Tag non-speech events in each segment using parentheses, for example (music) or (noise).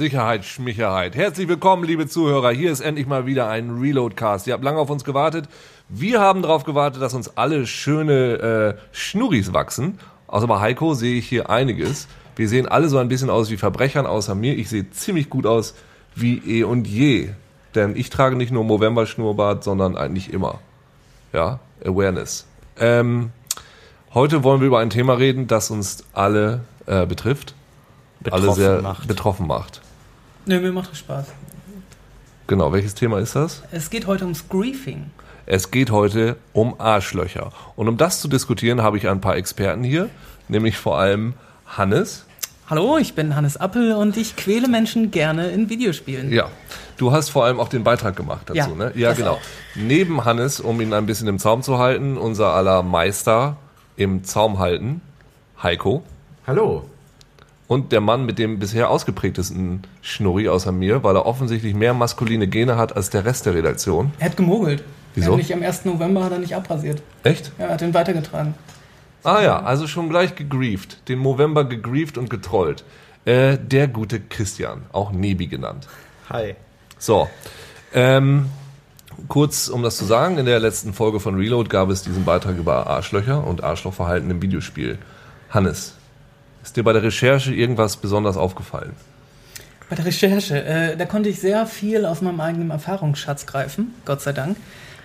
Sicherheit, Schmicherheit. Herzlich willkommen, liebe Zuhörer. Hier ist endlich mal wieder ein Reloadcast. Ihr habt lange auf uns gewartet. Wir haben darauf gewartet, dass uns alle schöne äh, Schnurris wachsen. Außer bei Heiko sehe ich hier einiges. Wir sehen alle so ein bisschen aus wie Verbrechern, außer mir. Ich sehe ziemlich gut aus wie eh und je. Denn ich trage nicht nur Movember-Schnurrbart, sondern eigentlich immer. Ja, Awareness. Ähm, heute wollen wir über ein Thema reden, das uns alle äh, betrifft. Betroffen alle sehr macht. betroffen macht. Nö, mir macht das Spaß. Genau, welches Thema ist das? Es geht heute ums Griefing. Es geht heute um Arschlöcher. Und um das zu diskutieren, habe ich ein paar Experten hier, nämlich vor allem Hannes. Hallo, ich bin Hannes Appel und ich quäle Menschen gerne in Videospielen. Ja, du hast vor allem auch den Beitrag gemacht dazu, Ja, ne? Ja, das genau. auch. Neben Hannes, um ihn ein bisschen im Zaum zu halten, unser aller Meister im Zaum halten, Heiko. Hallo. Und der Mann mit dem bisher ausgeprägtesten Schnurri außer mir, weil er offensichtlich mehr maskuline Gene hat als der Rest der Redaktion. Er hat gemogelt. Wieso? Er hat nicht am 1. November hat er nicht abrasiert. Echt? Er hat ihn weitergetragen. Ah ja, also schon gleich gegrieft. Den Movember gegrieft und getrollt. Äh, der gute Christian, auch Nebi genannt. Hi. So, ähm, kurz um das zu sagen, in der letzten Folge von Reload gab es diesen Beitrag über Arschlöcher und Arschlochverhalten im Videospiel. Hannes, ist dir bei der Recherche irgendwas besonders aufgefallen? Bei der Recherche, äh, da konnte ich sehr viel aus meinem eigenen Erfahrungsschatz greifen, Gott sei Dank.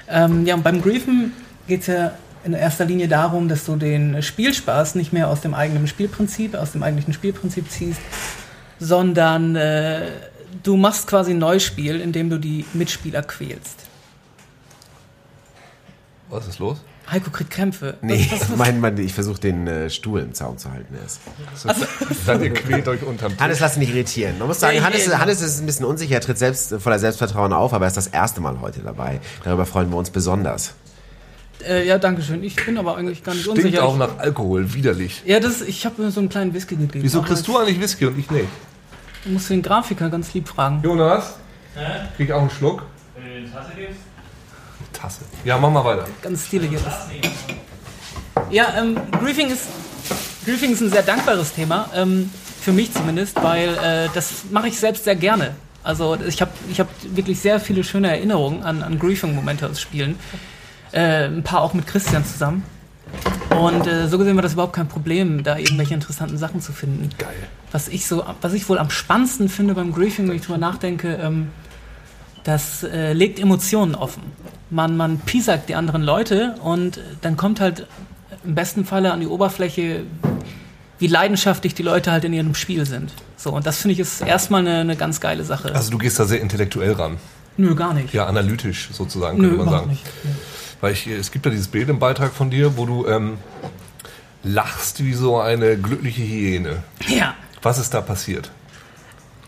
Ähm, ja, und beim Griefen geht es ja in erster Linie darum, dass du den Spielspaß nicht mehr aus dem eigenen Spielprinzip, aus dem eigentlichen Spielprinzip ziehst, sondern äh, du machst quasi ein Neuspiel, indem du die Mitspieler quälst. Was ist los? Heiko kriegt Krämpfe. Nee, (laughs) mein, mein, ich versuche den äh, Stuhl im Zaun zu halten erst. Dann ihr quält euch unterm Tisch. Hannes, lass dich nicht irritieren. Man muss sagen, Nee, Hannes, nee. Hannes ist ein bisschen unsicher, er tritt selbst voller Selbstvertrauen auf, aber er ist das erste Mal heute dabei. Darüber freuen wir uns besonders. Äh, ja, danke schön. Ich bin aber eigentlich gar nicht Stinkt unsicher. auch nach Alkohol, widerlich. ja, das, ich habe mir so einen kleinen Whisky gegeben. Wieso kriegst du eigentlich Whisky und ich nicht? Ich muss den Grafiker ganz lieb fragen. Jonas? Krieg ich auch einen Schluck? Wenn du Tasse gibst, Tasse. Ja, mach mal weiter. Ganz stilig. Ja, ähm, Griefing ist, Griefing ist ein sehr dankbares Thema, ähm, für mich zumindest, weil äh, das mache ich selbst sehr gerne. Also ich habe ich hab wirklich sehr viele schöne Erinnerungen an, an Griefing-Momente aus Spielen. Äh, ein paar auch mit Christian zusammen. Und äh, so gesehen war das überhaupt kein Problem, da irgendwelche interessanten Sachen zu finden. Geil. Was ich so, was ich wohl am spannendsten finde beim Griefing, wenn ich drüber nachdenke, ähm, das äh, legt Emotionen offen. Man, man piesackt die anderen Leute und dann kommt halt im besten Falle an die Oberfläche, wie leidenschaftlich die Leute halt in ihrem Spiel sind. So, und das finde ich ist erstmal eine, eine ganz geile Sache. Also du gehst da sehr intellektuell ran. Nö, gar nicht. Ja, analytisch sozusagen, Nö, könnte man überhaupt sagen. nicht. Nö. Weil ich, es gibt ja dieses Bild im Beitrag von dir, wo du ähm, lachst wie so eine glückliche Hyäne. Ja. Was ist da passiert?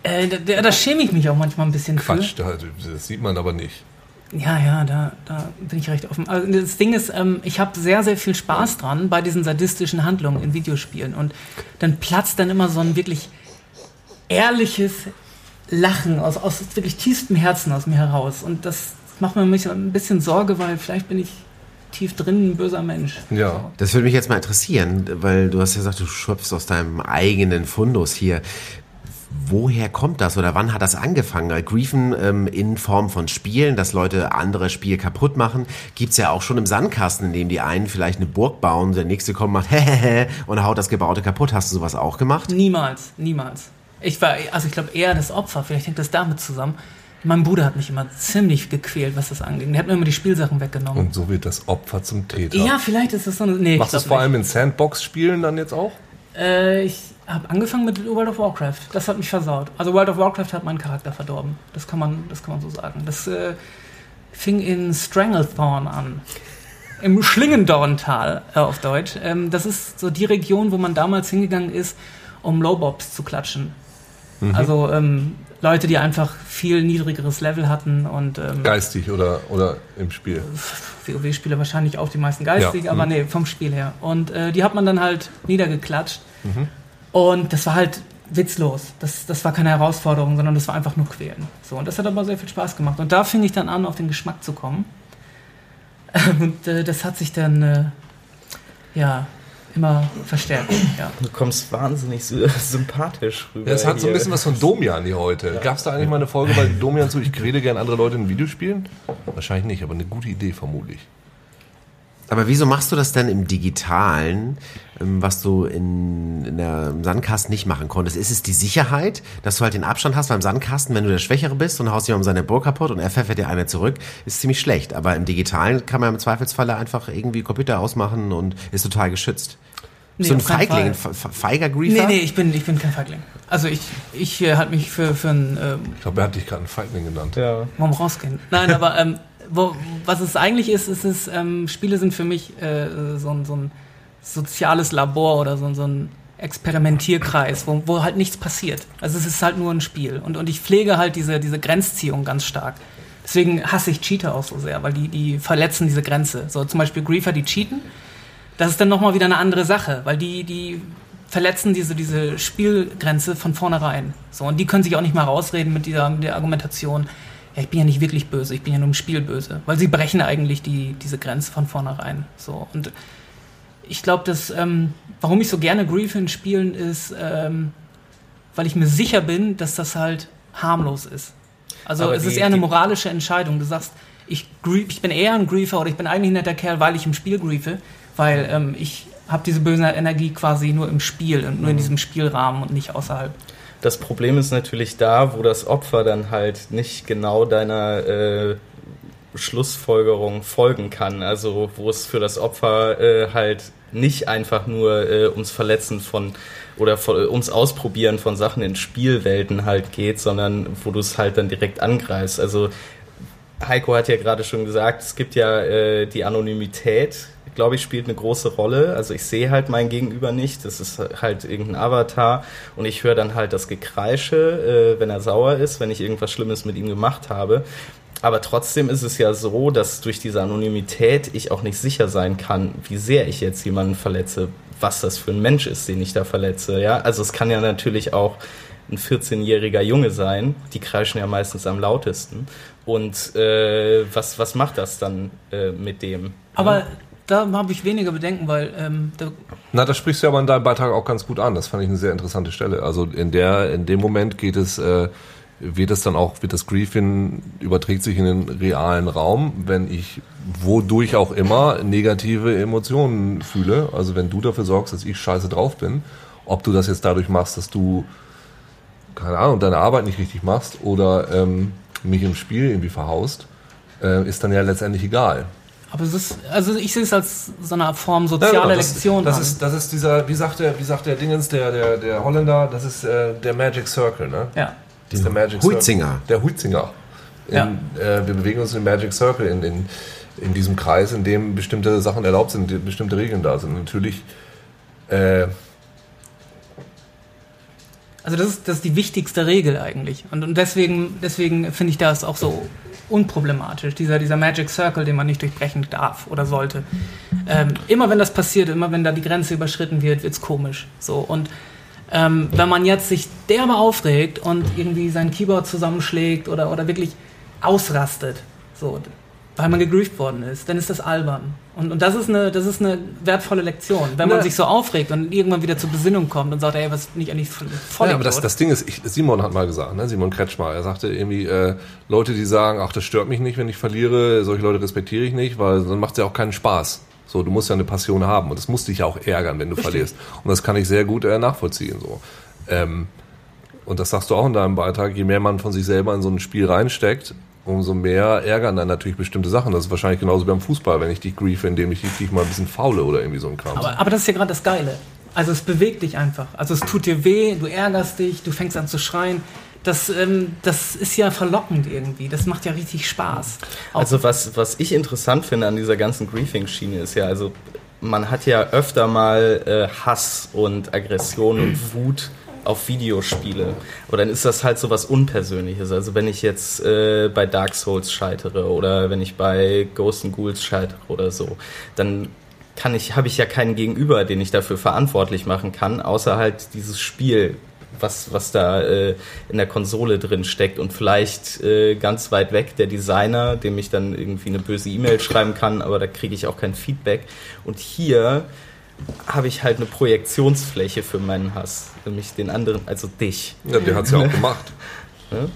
Äh, da, da, schäme ich mich auch manchmal ein bisschen Quatsch, da, das sieht man aber nicht. für. Ja, ja, da, da bin ich recht offen. Also das Ding ist, ähm, ich habe sehr, sehr viel Spaß dran bei diesen sadistischen Handlungen in Videospielen. Und dann platzt dann immer so ein wirklich ehrliches Lachen aus, aus wirklich tiefstem Herzen aus mir heraus. Und das macht mir mich ein bisschen Sorge, weil vielleicht bin ich tief drin ein böser Mensch. Ja. Das würde mich jetzt mal interessieren, weil du hast ja gesagt, du schöpfst aus deinem eigenen Fundus hier. Woher kommt das oder wann hat das angefangen? Griefen ähm, in Form von Spielen, dass Leute andere Spiele kaputt machen, gibt's ja auch schon im Sandkasten, in dem die einen vielleicht eine Burg bauen, der nächste kommt, macht (laughs) hehehe und haut das Gebaute kaputt. Hast du sowas auch gemacht? Niemals, niemals. Ich war, also ich glaube eher das Opfer, vielleicht hängt das damit zusammen. Mein Bruder hat mich immer ziemlich gequält, was das angeht. Der hat mir immer die Spielsachen weggenommen. Und so wird das Opfer zum Täter. Ja, vielleicht ist das so eine. Nee, Machst du es vor nicht. allem in Sandbox-Spielen dann jetzt auch? Äh, ich habe angefangen mit World of Warcraft. Das hat mich versaut. Also World of Warcraft hat meinen Charakter verdorben. Das kann man, das kann man so sagen. Das äh, fing in Stranglethorn an. Im Schlingendorntal äh, auf Deutsch. Ähm, das ist so die Region, wo man damals hingegangen ist, um Lowbobs zu klatschen. Also ähm, Leute, die einfach viel niedrigeres Level hatten und ähm, Geistig oder, oder im Spiel? WoW-Spieler wahrscheinlich auch die meisten geistig, Ja, aber mhm. nee, vom Spiel her. Und äh, die hat man dann halt niedergeklatscht. Und das war halt witzlos. Das, das war keine Herausforderung, sondern das war einfach nur quälen. So, und das hat aber sehr viel Spaß gemacht. Und da fing ich dann an, auf den Geschmack zu kommen. (laughs) Und äh, das hat sich dann, äh, ja, immer verstärken. Ja. Du kommst wahnsinnig (laughs) sympathisch rüber. Ja, es hat so ein bisschen was von Domian hier heute. Ja. Gab es da eigentlich mal eine Folge bei Domian zu, ich rede gerne andere Leute in Videospielen? Wahrscheinlich nicht, aber eine gute Idee vermutlich. Aber wieso machst du das denn im Digitalen, was du in, in der im Sandkasten nicht machen konntest? Ist es die Sicherheit, dass du halt den Abstand hast beim Sandkasten, wenn du der Schwächere bist und haust jemandem seine Burg kaputt und er pfeffert dir eine zurück, ist ziemlich schlecht. Aber im Digitalen kann man im Zweifelsfalle einfach irgendwie Computer ausmachen und ist total geschützt. Nee, so ein Feigling, ein feiger Griefer? Nee, nee, ich bin, ich bin kein Feigling. Also ich, ich äh, halte mich für, für ein... Ähm, ich glaube, er hat dich gerade einen Feigling genannt. Ja. Warum rausgehen? Nein, aber ähm, wo, was es eigentlich ist, ist es, ähm, Spiele sind für mich äh, so, so, ein soziales Labor oder so, so ein Experimentierkreis, wo, wo, halt nichts passiert. Also es ist halt nur ein Spiel. Und, und ich pflege halt diese, diese Grenzziehung ganz stark. Deswegen hasse ich Cheater auch so sehr, weil die, die verletzen diese Grenze. So zum Beispiel Griefer, die cheaten. Das ist dann nochmal wieder eine andere Sache, weil die, die verletzen diese, diese Spielgrenze von vornherein. So, und die können sich auch nicht mal rausreden mit dieser mit der Argumentation, ja, ich bin ja nicht wirklich böse, ich bin ja nur im Spiel böse. Weil sie brechen eigentlich die, diese Grenze von vornherein. So. Und ich glaube, dass, ähm, warum ich so gerne Griefin spielen, ist, ähm, weil ich mir sicher bin, dass das halt harmlos ist. Also Aber es die, ist eher eine moralische Entscheidung. Du sagst, ich, grief, ich bin eher ein Griefer oder ich bin eigentlich ein netter Kerl, weil ich im Spiel griefe, weil ähm, ich habe diese böse Energie quasi nur im Spiel und nur in mhm. diesem Spielrahmen und nicht außerhalb. Das Problem ist natürlich da, wo das Opfer dann halt nicht genau deiner äh, Schlussfolgerung folgen kann. Also wo es für das Opfer äh, halt nicht einfach nur äh, ums Verletzen von oder von, ums Ausprobieren von Sachen in Spielwelten halt geht, sondern wo du es halt dann direkt angreifst. Also Heiko hat ja gerade schon gesagt, es gibt ja äh, die Anonymität glaube ich, spielt eine große Rolle. Also ich sehe halt mein Gegenüber nicht. Das ist halt irgendein Avatar und ich höre dann halt das Gekreische, äh, wenn er sauer ist, wenn ich irgendwas Schlimmes mit ihm gemacht habe. Aber trotzdem ist es ja so, dass durch diese Anonymität ich auch nicht sicher sein kann, wie sehr ich jetzt jemanden verletze, was das für ein Mensch ist, den ich da verletze. Ja, also es kann ja natürlich auch ein 14-jähriger Junge sein. Die kreischen ja meistens am lautesten. Und äh, was, was macht das dann äh, mit dem? Aber da habe ich weniger Bedenken, weil. Ähm, da Na, das sprichst du aber in deinem Beitrag auch ganz gut an. Das fand ich eine sehr interessante Stelle. Also in der, in dem Moment geht es, äh, wird es dann auch, wird das Griefing überträgt sich in den realen Raum, wenn ich wodurch auch immer negative Emotionen fühle. Also wenn du dafür sorgst, dass ich scheiße drauf bin, ob du das jetzt dadurch machst, dass du keine Ahnung deine Arbeit nicht richtig machst oder ähm, mich im Spiel irgendwie verhaust, äh, ist dann ja letztendlich egal. Aber es ist, also ich sehe es als so eine Form soziale ja, genau. das, Lektion. Das ist, das ist dieser, wie sagt der, wie sagt der Dingens, der, der, der Holländer, das ist äh, der Magic Circle, ne? Ja. Das ist der Magic Huizinger. Circle. Der Huizinger. In, ja. Äh, wir bewegen uns im Magic Circle, in, in, in diesem Kreis, in dem bestimmte Sachen erlaubt sind, bestimmte Regeln da sind. Natürlich äh, also das ist, das ist die wichtigste Regel eigentlich. Und, und deswegen, deswegen finde ich das auch so unproblematisch, dieser, dieser Magic Circle, den man nicht durchbrechen darf oder sollte. Ähm, immer wenn das passiert, immer wenn da die Grenze überschritten wird, wird es komisch. So. Und ähm, wenn man jetzt sich derbe aufregt und irgendwie sein Keyboard zusammenschlägt oder, oder wirklich ausrastet, so, weil man gegrieft worden ist, dann ist das albern. Und, und das, ist eine, das ist eine wertvolle Lektion. Wenn man ja. sich so aufregt und irgendwann wieder zur Besinnung kommt und sagt, ey, was bin ich eigentlich voll Ja, aber das, das Ding ist, ich, Simon hat mal gesagt, ne, Simon Kretschmer, er sagte irgendwie, äh, Leute, die sagen, ach, das stört mich nicht, wenn ich verliere, solche Leute respektiere ich nicht, weil dann macht es ja auch keinen Spaß. So, du musst ja eine Passion haben und das muss dich ja auch ärgern, wenn du Richtig. verlierst. Und das kann ich sehr gut äh, nachvollziehen. So. Ähm, und das sagst du auch in deinem Beitrag, je mehr man von sich selber in so ein Spiel reinsteckt, umso mehr ärgern dann natürlich bestimmte Sachen. Das ist wahrscheinlich genauso beim Fußball, wenn ich dich griefe, indem ich dich mal ein bisschen faule oder irgendwie so ein Kram. Aber, aber das ist ja gerade das Geile. Also es bewegt dich einfach. Also es tut dir weh, du ärgerst dich, du fängst an zu schreien. Das, ähm, das ist ja verlockend irgendwie. Das macht ja richtig Spaß. Auch also was, was ich interessant finde an dieser ganzen Griefing-Schiene ist ja, also man hat ja öfter mal äh, Hass und Aggression und (clears throat) Wut auf Videospiele. Aber dann ist das halt so was Unpersönliches. Also wenn ich jetzt äh, bei Dark Souls scheitere oder wenn ich bei Ghost and Ghouls scheitere oder so, dann kann ich, habe ich ja keinen Gegenüber, den ich dafür verantwortlich machen kann, außer halt dieses Spiel, was, was da äh, in der Konsole drin steckt und vielleicht äh, ganz weit weg der Designer, dem ich dann irgendwie eine böse E-Mail schreiben kann, aber da kriege ich auch kein Feedback. Und hier habe ich halt eine Projektionsfläche für meinen Hass, nämlich den anderen, also dich. Ja, der hat's ja auch gemacht. (laughs) Ne?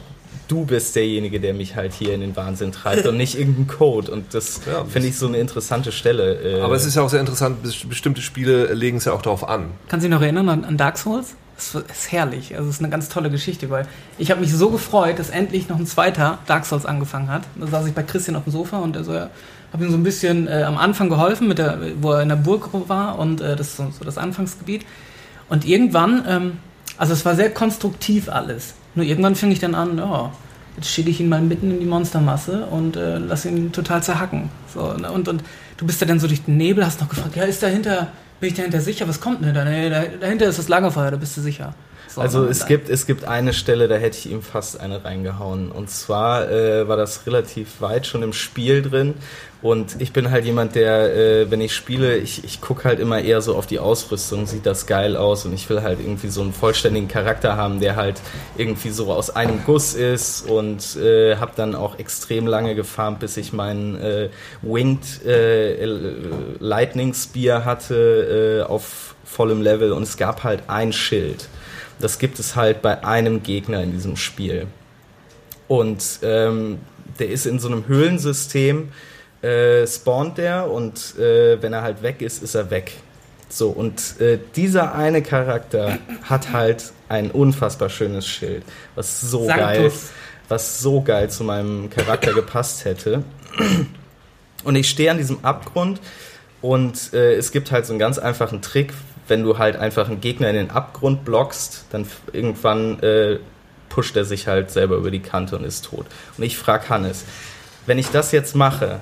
Du bist derjenige, der mich halt hier in den Wahnsinn treibt und nicht irgendein Code. Und das Ja, finde ich so eine interessante Stelle. äh, Aber es ist ja auch sehr interessant, bes- bestimmte Spiele legen es ja auch darauf an. Kannst du dich noch erinnern an, an Dark Souls? Das ist herrlich. Also es ist eine ganz tolle Geschichte, weil ich habe mich so gefreut, dass endlich noch ein zweiter Dark Souls angefangen hat. Da saß ich bei Christian auf dem Sofa und also, habe ihm so ein bisschen äh, am Anfang geholfen, mit der, wo er in der Burg war und äh, das ist so, so das Anfangsgebiet. Und irgendwann, ähm, also es war sehr konstruktiv alles. Nur irgendwann fing ich dann an, ja, jetzt schicke ich ihn mal mitten in die Monstermasse und äh, lass ihn total zerhacken. So, ne? und, und du bist ja dann so durch den Nebel, hast noch gefragt, ja, ist dahinter, bin ich dahinter sicher, was kommt denn da? Dahinter ist das Lagerfeuer, da bist du sicher. So, Also es gibt, es gibt eine Stelle, da hätte ich ihm fast eine reingehauen. Und zwar äh, war das relativ weit schon im Spiel drin. Und ich bin halt jemand, der, äh, wenn ich spiele, ich, ich gucke halt immer eher so auf die Ausrüstung, sieht das geil aus. Und ich will halt irgendwie so einen vollständigen Charakter haben, der halt irgendwie so aus einem Guss ist. Und äh, habe dann auch extrem lange gefarmt, bis ich meinen äh, Winged äh, Lightning Spear hatte äh, auf vollem Level. Und es gab halt ein Schild. Das gibt es halt bei einem Gegner in diesem Spiel. Und ähm, der ist in so einem Höhlensystem, äh, spawnt der und äh, wenn er halt weg ist, ist er weg. So, und äh, dieser eine Charakter hat halt ein unfassbar schönes Schild, was so Sanctus. geil, was so geil zu meinem Charakter gepasst hätte. Und ich stehe an diesem Abgrund und äh, es gibt halt so einen ganz einfachen Trick, wenn du halt einfach einen Gegner in den Abgrund blockst, dann irgendwann äh, pusht er sich halt selber über die Kante und ist tot. Und ich frage Hannes, wenn ich das jetzt mache,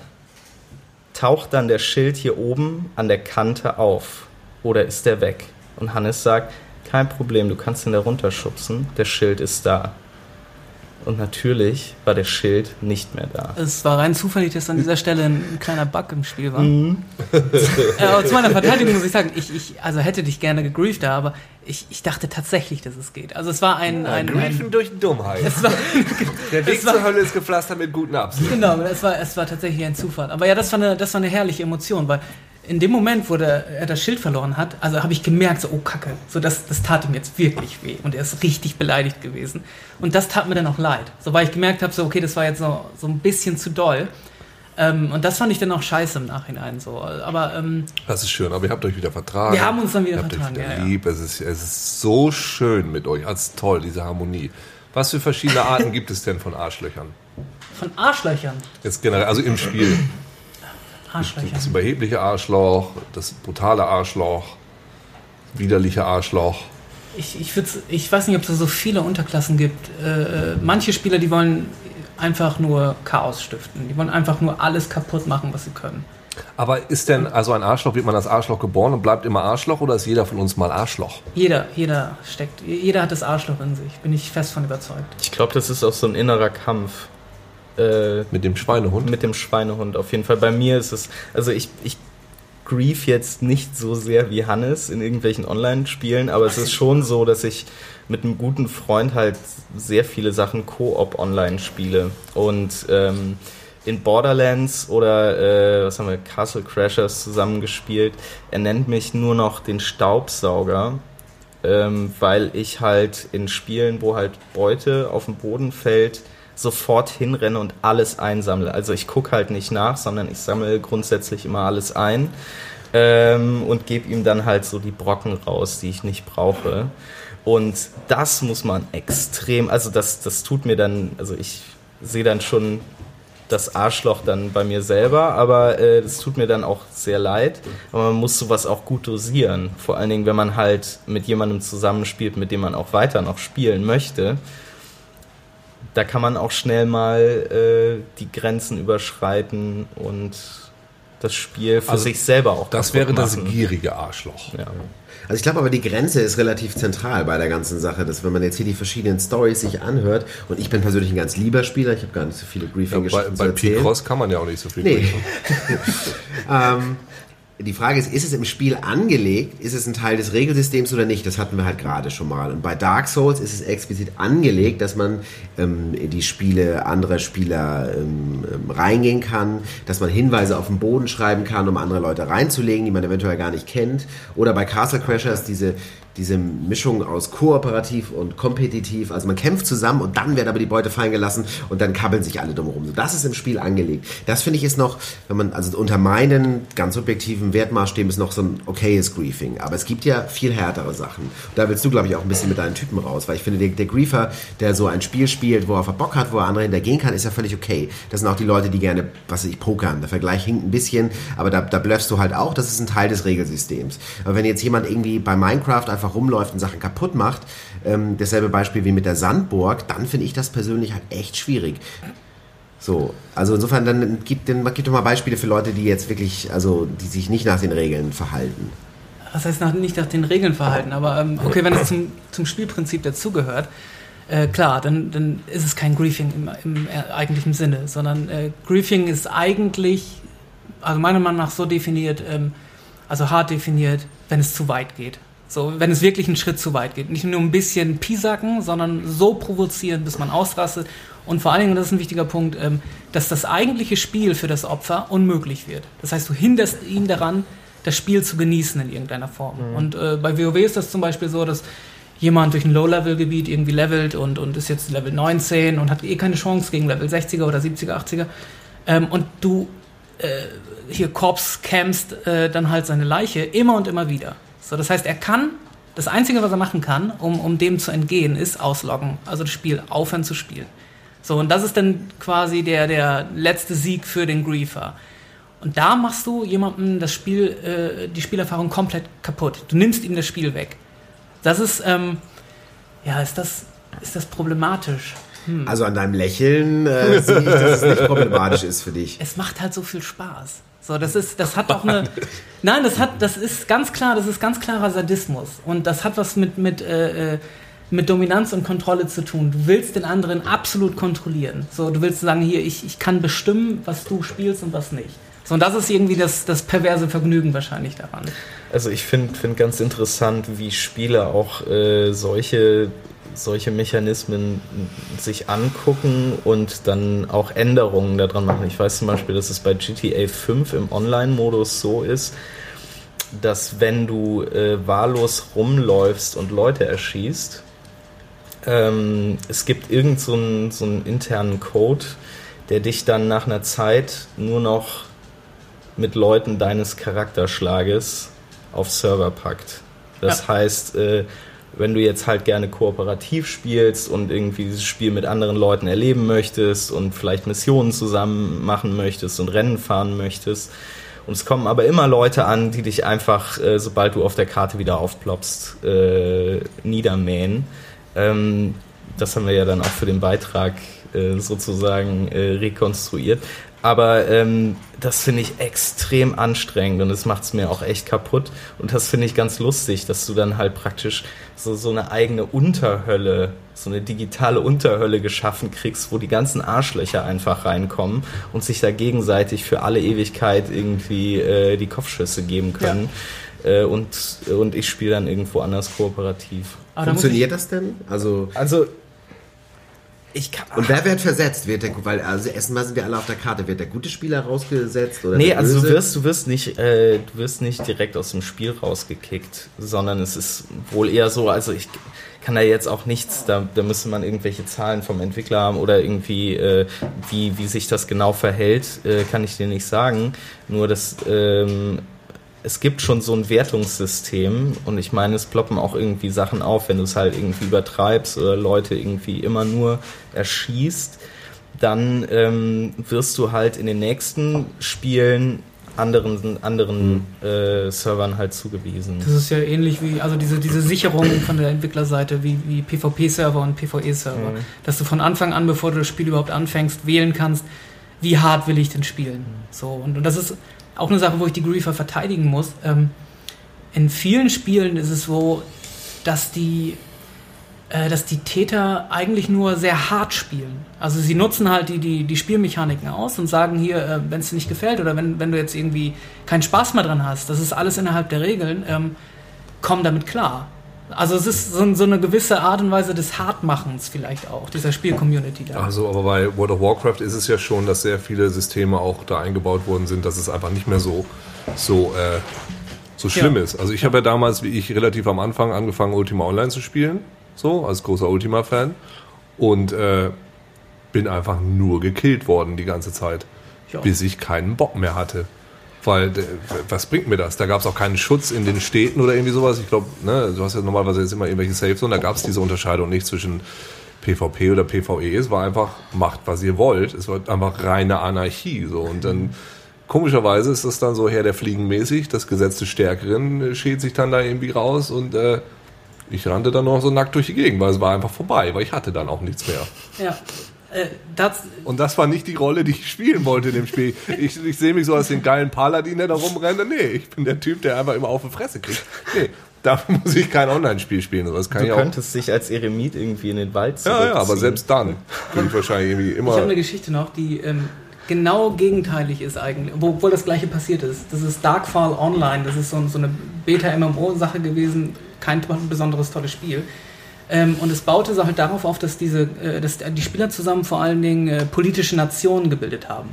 taucht dann der Schild hier oben an der Kante auf oder ist der weg? Und Hannes sagt, kein Problem, du kannst ihn da runterschubsen, der Schild ist da. Und natürlich war der Schild nicht mehr da. Es war rein zufällig, dass an dieser Stelle ein kleiner Bug im Spiel war. Mhm. (laughs) äh, aber zu meiner Verteidigung muss ich sagen, ich, ich also hätte dich gerne gegrieft, da, aber ich, ich dachte tatsächlich, dass es geht. Also es war ein, ein, Griefen ein durch Dummheit. es war, (laughs) Der Weg es war- zur Hölle ist gepflastert mit guten Absichten. genau, es war, es war tatsächlich ein Zufall. Aber ja, das war eine, das war eine herrliche Emotion, weil in dem Moment, wo der, er das Schild verloren hat, also habe ich gemerkt, so, oh Kacke, so das, das tat ihm jetzt wirklich weh und er ist richtig beleidigt gewesen. Und das tat mir dann auch leid. So, weil ich gemerkt habe, so, okay, das war jetzt so, so ein bisschen zu doll. Ähm, und das fand ich dann auch scheiße im Nachhinein so. Aber ähm, Das ist schön, aber ihr habt euch wieder vertragen. Wir haben uns dann wieder ihr habt vertragen, Euch wieder ja, ja. lieb. Es, ist, es ist so schön mit euch. Es ist toll, diese Harmonie. Was für verschiedene Arten (laughs) gibt es denn von Arschlöchern? von Arschlöchern. Jetzt generell, also im Spiel. Arschlöchern. Das überhebliche Arschloch, das brutale Arschloch, widerliche Arschloch. Ich, ich, ich weiß nicht, ob es da so viele Unterklassen gibt. Äh, äh, manche Spieler, die wollen einfach nur Chaos stiften. Die wollen einfach nur alles kaputt machen, was sie können. Aber ist denn also ein Arschloch, wird man als Arschloch geboren und bleibt immer Arschloch oder ist jeder von uns mal Arschloch? Jeder, jeder steckt, jeder hat das Arschloch in sich. Bin ich fest von überzeugt. Ich glaube, das ist auch so ein innerer Kampf äh, Mit dem Schweinehund? mit dem Schweinehund. Auf jeden Fall bei mir ist es, also ich, ich grief jetzt nicht so sehr wie Hannes in irgendwelchen Online-Spielen, aber es ist schon so, dass ich mit einem guten Freund halt sehr viele Sachen Koop online spiele. Und ähm, in Borderlands oder äh, was haben wir, Castle Crashers zusammengespielt. Er nennt mich nur noch den Staubsauger, ähm, weil ich halt in Spielen, wo halt Beute auf den Boden fällt, sofort hinrenne und alles einsammle. Also ich gucke halt nicht nach, sondern ich sammle grundsätzlich immer alles ein ähm, und gebe ihm dann halt so die Brocken raus, die ich nicht brauche. Und das muss man extrem, also das, das tut mir dann, also ich sehe dann schon das Arschloch dann bei mir selber, aber äh, das tut mir dann auch sehr leid. Aber man muss sowas auch gut dosieren. Vor allen Dingen, wenn man halt mit jemandem zusammenspielt, mit dem man auch weiter noch spielen möchte. Da kann man auch schnell mal äh, die Grenzen überschreiten und das Spiel für Also, sich selber auch Das wäre das machen. gierige Arschloch. Ja. Also ich glaube aber, die Grenze ist relativ zentral bei der ganzen Sache, dass wenn man jetzt hier die verschiedenen Stories sich anhört, und ich bin persönlich ein ganz lieber Spieler, ich habe gar nicht so viele Ja, bei Griefing-Geschichten zu bei erzählen. P-Cross kann man ja auch nicht so viel Nee. (laughs) ähm, die Frage ist, ist es im Spiel angelegt? Ist es ein Teil des Regelsystems oder nicht? Das hatten wir halt gerade schon mal. Und bei Dark Souls ist es explizit angelegt, dass man ähm, die Spiele anderer Spieler ähm, ähm, reingehen kann, dass man Hinweise auf den Boden schreiben kann, um andere Leute reinzulegen, die man eventuell gar nicht kennt. Oder bei Castle Crashers diese diese Mischung aus kooperativ und kompetitiv. Also man kämpft zusammen und dann wird aber die Beute fallen gelassen und dann kabbeln sich alle drumherum. So, das ist im Spiel angelegt. Das finde ich ist noch, wenn man, also unter meinen ganz subjektiven Wertmaßstäben ist noch so ein okayes Griefing. Aber es gibt ja viel härtere Sachen. Da willst du, glaube ich, auch ein bisschen mit deinen Typen raus, weil ich finde, der, der Griefer, der so ein Spiel spielt, wo er Bock hat, wo er andere hintergehen kann, ist ja völlig okay. Das sind auch die Leute, die gerne, was weiß ich, pokern. Der Vergleich hinkt ein bisschen, aber da, da bluffst du halt auch, das ist ein Teil des Regelsystems. Aber wenn jetzt jemand irgendwie bei Minecraft einfach rumläuft und Sachen kaputt macht, ähm, dasselbe Beispiel wie mit der Sandburg, dann finde ich das persönlich halt echt schwierig. So, also insofern, dann gibt, dann gibt doch mal Beispiele für Leute, die jetzt wirklich, also die sich nicht nach den Regeln verhalten. Was heißt nach, nicht nach den Regeln verhalten, aber ähm, okay, wenn es zum, zum Spielprinzip dazugehört, äh, klar, dann, dann ist es kein Griefing im, im äh, eigentlichen Sinne, sondern äh, Griefing ist eigentlich, also meiner Meinung nach so definiert, ähm, also hart definiert, wenn es zu weit geht. So, wenn es wirklich einen Schritt zu weit geht. Nicht nur ein bisschen piesacken, sondern so provozieren, bis man ausrastet. Und vor allen Dingen, das ist ein wichtiger Punkt, ähm, dass das eigentliche Spiel für das Opfer unmöglich wird. Das heißt, du hinderst ihn daran, das Spiel zu genießen in irgendeiner Form. Mhm. Und äh, bei WoW ist das zum Beispiel so, dass jemand durch ein Low-Level-Gebiet irgendwie levelt und, und ist jetzt Level 19 und hat eh keine Chance gegen Level 60er oder 70er, 80er. Ähm, und du äh, hier Korps campst äh, dann halt seine Leiche immer und immer wieder. So, das heißt, er kann, das Einzige, was er machen kann, um, um dem zu entgehen, ist ausloggen. Also das Spiel aufhören zu spielen. So, und das ist dann quasi der, der letzte Sieg für den Griefer. Und da machst du jemandem das Spiel, äh, die Spielerfahrung komplett kaputt. Du nimmst ihm das Spiel weg. Das ist, ähm, ja, ist das, ist das problematisch. Hm. Also an deinem Lächeln äh, sehe ich, dass es nicht (laughs) problematisch ist für dich. Es macht halt so viel Spaß. So, das ist, das hat auch eine. Nein, das hat, das ist ganz klar, das ist ganz klarer Sadismus. Und das hat was mit, mit, äh, äh, mit Dominanz und Kontrolle zu tun. Du willst den anderen absolut kontrollieren. So, du willst sagen, hier, ich, ich kann bestimmen, was du spielst und was nicht. So, und das ist irgendwie das, das perverse Vergnügen wahrscheinlich daran. Also ich finde find ganz interessant, wie Spiele auch äh, solche solche Mechanismen sich angucken und dann auch Änderungen daran machen. Ich weiß zum Beispiel, dass es bei GTA 5 im Online-Modus so ist, dass wenn du äh, wahllos rumläufst und Leute erschießt, ähm, es gibt irgend so einen, so einen internen Code, der dich dann nach einer Zeit nur noch mit Leuten deines Charakterschlages auf Server packt. Das ja. heißt, äh, wenn du jetzt halt gerne kooperativ spielst und irgendwie dieses Spiel mit anderen Leuten erleben möchtest und vielleicht Missionen zusammen machen möchtest und Rennen fahren möchtest. Und es kommen aber immer Leute an, die dich einfach, äh, sobald du auf der Karte wieder aufploppst, äh, niedermähen. Ähm, das haben wir ja dann auch für den Beitrag äh, sozusagen äh, rekonstruiert. Aber ähm, das finde ich extrem anstrengend und es macht es mir auch echt kaputt. Und das finde ich ganz lustig, dass du dann halt praktisch so, so eine eigene Unterhölle, so eine digitale Unterhölle geschaffen kriegst, wo die ganzen Arschlöcher einfach reinkommen und sich da gegenseitig für alle Ewigkeit irgendwie äh, die Kopfschüsse geben können. Ja. Äh, und, und ich spiele dann irgendwo anders kooperativ. Funktioniert das denn? Also, also ich kann, und wer wird versetzt? Wird der, weil also erstmal sind wir alle auf der Karte. Wird der gute Spieler rausgesetzt oder Nee, also du wirst, du wirst nicht, äh, du wirst nicht direkt aus dem Spiel rausgekickt, sondern es ist wohl eher so, also ich kann da jetzt auch nichts, da, da müsste man irgendwelche Zahlen vom Entwickler haben oder irgendwie, äh, wie, wie sich das genau verhält, äh, kann ich dir nicht sagen. Nur dass ähm, es gibt schon so ein Wertungssystem und ich meine, es ploppen auch irgendwie Sachen auf, wenn du es halt irgendwie übertreibst oder Leute irgendwie immer nur erschießt, dann ähm, wirst du halt in den nächsten Spielen anderen, anderen mhm. äh, Servern halt zugewiesen. Das ist ja ähnlich wie, also diese, diese Sicherung von der Entwicklerseite wie, wie PvP-Server und PvE-Server, mhm. dass du von Anfang an, bevor du das Spiel überhaupt anfängst, wählen kannst, wie hart will ich denn spielen. Mhm. So, und, und das ist auch eine Sache, wo ich die Griefer verteidigen muss. Ähm, in vielen Spielen ist es so, dass die äh, dass die Täter eigentlich nur sehr hart spielen. Also sie nutzen halt die, die, die Spielmechaniken aus und sagen hier, äh, wenn es dir nicht gefällt oder wenn, wenn du jetzt irgendwie keinen Spaß mehr dran hast, das ist alles innerhalb der Regeln, ähm, komm damit klar. Also es ist so, so, eine gewisse Art und Weise des Hartmachens vielleicht auch, dieser Spielcommunity da. Also aber bei World of Warcraft ist es ja schon, dass sehr viele Systeme auch da eingebaut worden sind, dass es einfach nicht mehr so, so, äh, so schlimm ja. ist. Also ich habe ja damals, wie ich relativ am Anfang angefangen, Ultima Online zu spielen, so als großer Ultima-Fan und äh, bin einfach nur gekillt worden die ganze Zeit, ja. bis ich keinen Bock mehr hatte. Weil, was bringt mir das? Da gab es auch keinen Schutz in den Städten oder irgendwie sowas. Ich glaube, ne, du hast ja normalerweise jetzt immer irgendwelche Safe Zones, da gab es diese Unterscheidung nicht zwischen PvP oder PvE. Es war einfach, macht, was ihr wollt. Es war einfach reine Anarchie. So. Und dann, komischerweise ist das dann so her der Fliegen mäßig. Das Gesetz des Stärkeren schält sich dann da irgendwie raus und äh, ich rannte dann noch so nackt durch die Gegend, weil es war einfach vorbei, weil ich hatte dann auch nichts mehr. Ja. Äh, das und das war nicht die Rolle, die ich spielen wollte in dem Spiel. Ich, ich sehe mich so als den geilen Paladin, der da rumrennt. Nee, ich bin der Typ, der einfach immer auf die Fresse kriegt. Nee, dafür muss ich kein Online-Spiel spielen. Das kann du könntest dich als Eremit irgendwie in den Wald zurückziehen. Ja, ja, aber selbst dann bin ich wahrscheinlich irgendwie immer... Ich habe eine Geschichte noch, die ähm, genau gegenteilig ist eigentlich, obwohl das gleiche passiert ist. Das ist Darkfall Online. Das ist so, so eine Beta-MMO-Sache gewesen. Kein besonderes tolles Spiel. Ähm, und es baute so halt darauf auf, dass, diese, äh, dass die Spieler zusammen vor allen Dingen äh, politische Nationen gebildet haben.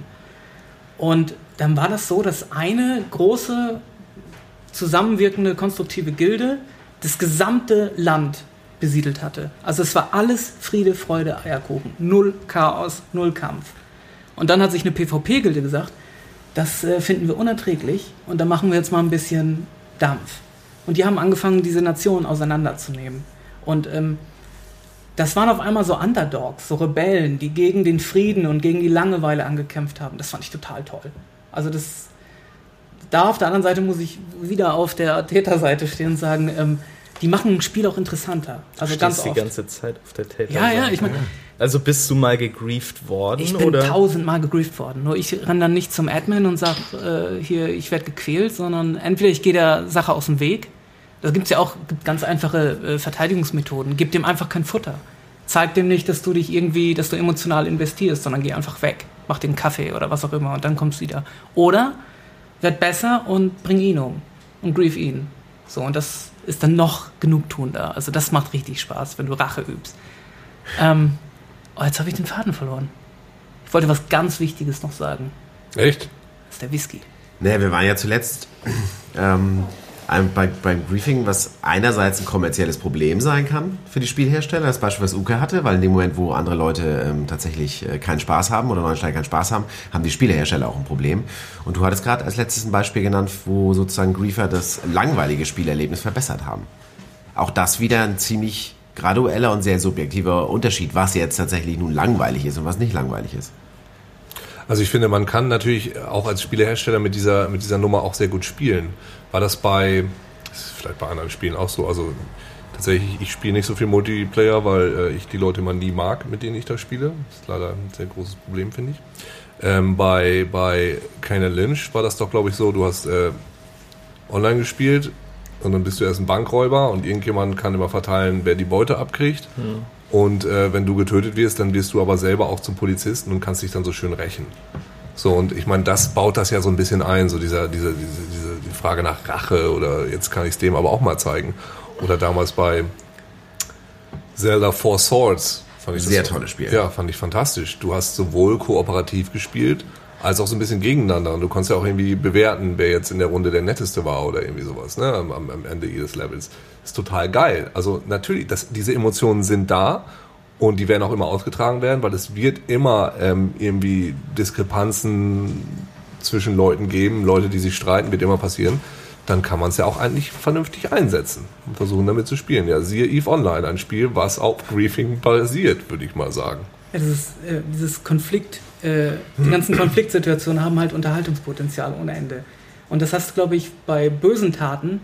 Und dann war das so, dass eine große zusammenwirkende konstruktive Gilde das gesamte Land besiedelt hatte. Also es war alles Friede, Freude, Eierkuchen. Null Chaos, null Kampf. Und dann hat sich eine PvP-Gilde gesagt, das äh, finden wir unerträglich und da machen wir jetzt mal ein bisschen Dampf. Und die haben angefangen, diese Nationen auseinanderzunehmen. Und ähm, das waren auf einmal so Underdogs, so Rebellen, die gegen den Frieden und gegen die Langeweile angekämpft haben. Das fand ich total toll. Also das, da auf der anderen Seite muss ich wieder auf der Täterseite stehen und sagen, ähm, die machen ein Spiel auch interessanter. Also Stehst ganz oft. die ganze Zeit auf der Täterseite. Ja, ja, ich meine. Also bist du mal gegrieft worden? Ich bin oder? tausendmal gegrieft worden. Nur ich renne dann nicht zum Admin und sage, äh, hier, ich werde gequält, sondern entweder ich gehe der Sache aus dem Weg da gibt es ja auch ganz einfache äh, Verteidigungsmethoden. Gib dem einfach kein Futter. Zeig dem nicht, dass du dich irgendwie, dass du emotional investierst, sondern geh einfach weg. Mach den Kaffee oder was auch immer und dann kommst du wieder. Oder werd besser und bring ihn um und grief ihn. So, und das ist dann noch genugtuender. Also das macht richtig Spaß, wenn du Rache übst. Ähm, oh, jetzt habe ich den Faden verloren. Ich wollte was ganz Wichtiges noch sagen. Echt? Das ist der Whisky. Naja, wir waren ja zuletzt (clears throat) ähm, bei, beim Briefing, was einerseits ein kommerzielles Problem sein kann für die Spielhersteller, das Beispiel, was Uke hatte, weil in dem Moment, wo andere Leute ähm, tatsächlich äh, keinen Spaß haben oder Neuensteiger keinen Spaß haben, haben die Spielehersteller auch ein Problem. Und du hattest gerade als letztes ein Beispiel genannt, wo sozusagen Griefer das langweilige Spielerlebnis verbessert haben. Auch das wieder ein ziemlich gradueller und sehr subjektiver Unterschied, was jetzt tatsächlich nun langweilig ist und was nicht langweilig ist. Also ich finde, man kann natürlich auch als Spielehersteller mit dieser, mit dieser Nummer auch sehr gut spielen. War das bei, das ist vielleicht bei anderen Spielen auch so, also tatsächlich, ich spiele nicht so viel Multiplayer, weil äh, ich die Leute man nie mag, mit denen ich da spiele. Das ist leider ein sehr großes Problem, finde ich. Ähm, bei bei Keine Lynch war das doch, glaube ich, so, du hast äh, online gespielt und dann bist du erst ein Bankräuber und irgendjemand kann immer verteilen, wer die Beute abkriegt. Hm. Und äh, wenn du getötet wirst, dann wirst du aber selber auch zum Polizisten und kannst dich dann so schön rächen. So, und ich meine, das baut das ja so ein bisschen ein, so dieser, diese, diese, diese die Frage nach Rache oder jetzt kann ich es dem aber auch mal zeigen. Oder damals bei Zelda Four Swords. Fand ich Sehr das, tolles Spiel. Ja, fand ich fantastisch. Du hast sowohl kooperativ gespielt, als auch so ein bisschen gegeneinander. Und du konntest ja auch irgendwie bewerten, wer jetzt in der Runde der Netteste war oder irgendwie sowas, ne, am, am Ende jedes Levels ist total geil. Also natürlich, das, diese Emotionen sind da und die werden auch immer ausgetragen werden, weil es wird immer ähm, irgendwie Diskrepanzen zwischen Leuten geben, Leute, die sich streiten, wird immer passieren. Dann kann man es ja auch eigentlich vernünftig einsetzen und versuchen damit zu spielen. Ja, siehe Eve Online, ein Spiel, was auf Griefing basiert, würde ich mal sagen. Ja, dieses, äh, dieses Konflikt, äh, die ganzen (clears throat) Konfliktsituationen haben halt Unterhaltungspotenzial ohne Ende. Und das hast du, glaube ich, bei bösen Taten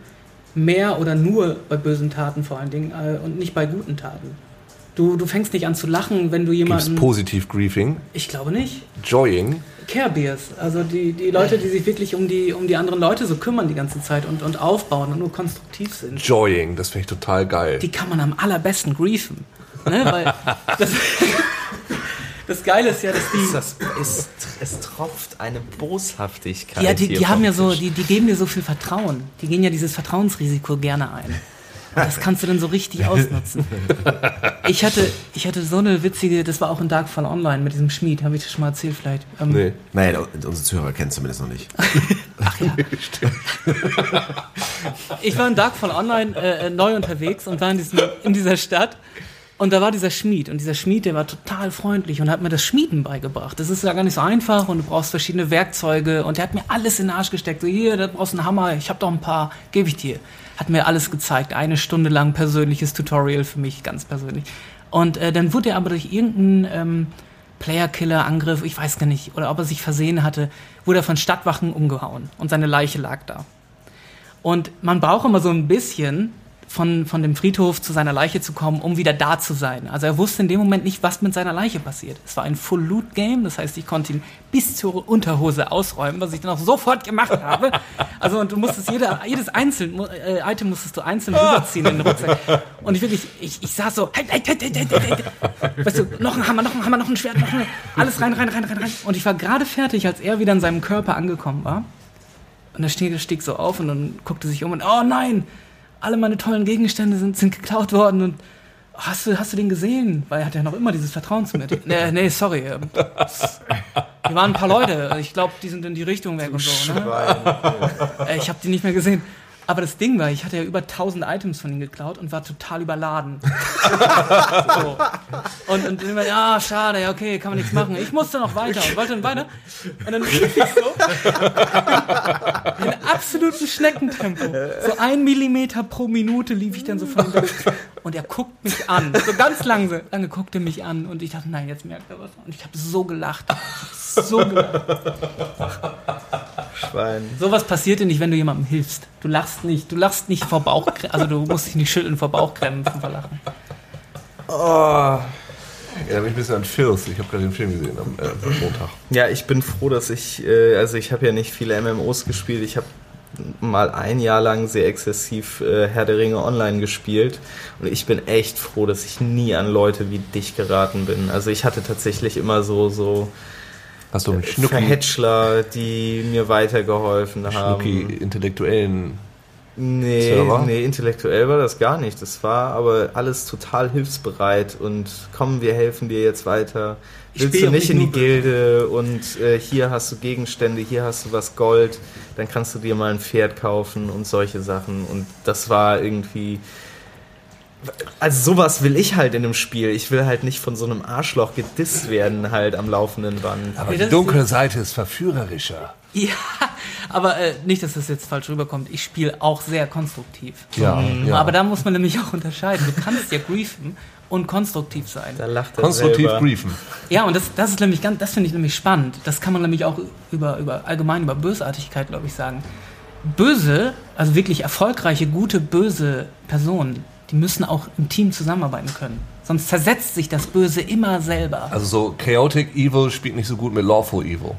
mehr oder nur bei bösen Taten vor allen Dingen äh, und nicht bei guten Taten. Du, du fängst nicht an zu lachen, wenn du jemanden. Gibt's positiv Griefing? Ich glaube nicht. Joying? Care Bears, also die, die Leute, die sich wirklich um die, um die anderen Leute so kümmern die ganze Zeit und, und aufbauen und nur konstruktiv sind. Joying, das finde ich total geil. Die kann man am allerbesten griefen. Ne? Weil (laughs) das, das Geile ist ja, dass die. Das ist, es tropft eine Boshaftigkeit. Ja, die, hier die haben ja so, die, die geben dir so viel Vertrauen. Die gehen ja dieses Vertrauensrisiko gerne ein. Das kannst du dann so richtig ausnutzen. Ich hatte, ich hatte so eine witzige, das war auch in Darkfall Online mit diesem Schmied, habe ich das schon mal erzählt vielleicht. Ähm, nee. Naja, unsere Zuhörer kennen es zumindest noch nicht. (laughs) Ich war in Darkfall Online äh, äh, neu unterwegs und war in, diesem, in dieser Stadt. Und da war dieser Schmied. Und dieser Schmied, der war total freundlich und hat mir das Schmieden beigebracht. Das ist ja gar nicht so einfach und du brauchst verschiedene Werkzeuge. Und der hat mir alles in den Arsch gesteckt. So, hier, da brauchst du einen Hammer, ich habe doch ein paar, gebe ich dir. Hat mir alles gezeigt. Eine Stunde lang persönliches Tutorial für mich, ganz persönlich. Und äh, dann wurde er aber durch irgendeinen ähm, Player-Killer-Angriff, ich weiß gar nicht, oder ob er sich versehen hatte, wurde er von Stadtwachen umgehauen. Und seine Leiche lag da. Und man braucht immer so ein bisschen von, von dem Friedhof zu seiner Leiche zu kommen, um wieder da zu sein. Also er wusste in dem Moment nicht, was mit seiner Leiche passiert. Es war ein Full-Loot-Game, das heißt, ich konnte ihn bis zur Unterhose ausräumen, was ich dann auch sofort gemacht habe. Also und du musstest jede, jedes einzelne äh, Item musstest du einzeln rüberziehen in den Rucksack. Und ich wirklich, ich, ich saß so, halt, halt, halt, halt, halt, halt, halt. weißt du, noch ein Hammer, noch ein Hammer, noch ein Schwert, noch ein, alles rein, rein, rein, rein, rein. Und ich war gerade fertig, als er wieder in seinem Körper angekommen war. Und er stieg, stieg so auf und dann guckte sich um und, oh nein, alle meine tollen Gegenstände sind, sind geklaut worden und hast du, hast du den gesehen? Weil er hat ja noch immer dieses Vertrauen zu mir. (laughs) Nee, nee sorry. ähm, Hier waren ein paar Leute. Ich glaube, die sind in die Richtung weg und so. Ne? Ich habe die nicht mehr gesehen. Aber das Ding war, ich hatte ja über 1000 Items von ihm geklaut und war total überladen. (laughs) so. Und, und immer, ja, schade, ja, okay, kann man nichts machen. Ich musste noch weiter und wollte dann weiter. Und dann lief ich so (laughs) in absolutem Schneckentempo. So ein Millimeter pro Minute lief ich dann so von ihm weg. Und er guckt mich an. So ganz langsam. Lange guckte er mich an und ich dachte, nein, jetzt merkt er was. Und ich habe so gelacht. So gelacht. Schwein. Sowas passiert dir nicht, wenn du jemandem hilfst. Du lachst nicht, du lachst nicht vor Bauchkrämpfen, also du musst dich nicht schütteln vor Bauchkrämpfen vor Lachen. Ja, da bin ich ein bisschen an Filth. Ich habe gerade den Film gesehen am äh, Montag. Ja, ich bin froh, dass ich, äh, also ich habe ja nicht viele MMOs gespielt. Ich habe mal ein Jahr lang sehr exzessiv äh, Herr der Ringe online gespielt und ich bin echt froh, dass ich nie an Leute wie dich geraten bin. Also ich hatte tatsächlich immer so so Hast du einen Schnucki, Verhätschler, die mir weitergeholfen haben. Schnucki intellektuellen Nee, Server? nee, intellektuell war das gar nicht. Das war aber alles total hilfsbereit und komm, wir helfen dir jetzt weiter. Willst du nicht in die Gilde und äh, hier hast du Gegenstände, hier hast du was Gold, dann kannst du dir mal ein Pferd kaufen und solche Sachen. Und das war irgendwie. Also sowas will ich halt in einem Spiel. Ich will halt nicht von so einem Arschloch gedisst werden halt am laufenden Band. Aber die dunkle Seite ist verführerischer. Ja, aber äh, nicht, dass das jetzt falsch rüberkommt. Ich spiele auch sehr konstruktiv. Ja, ja. Aber da muss man nämlich (laughs) auch unterscheiden. Du kannst ja griefen und konstruktiv sein. Da lacht er konstruktiv selber. briefen. Ja, und das, das ist nämlich ganz, das finde ich nämlich spannend. Das kann man nämlich auch über, über allgemein über Bösartigkeit, glaube ich, sagen. Böse, also wirklich erfolgreiche, gute, böse Personen, die müssen auch im Team zusammenarbeiten können. Sonst zersetzt sich das Böse immer selber. Also so Chaotic Evil spielt nicht so gut mit Lawful Evil.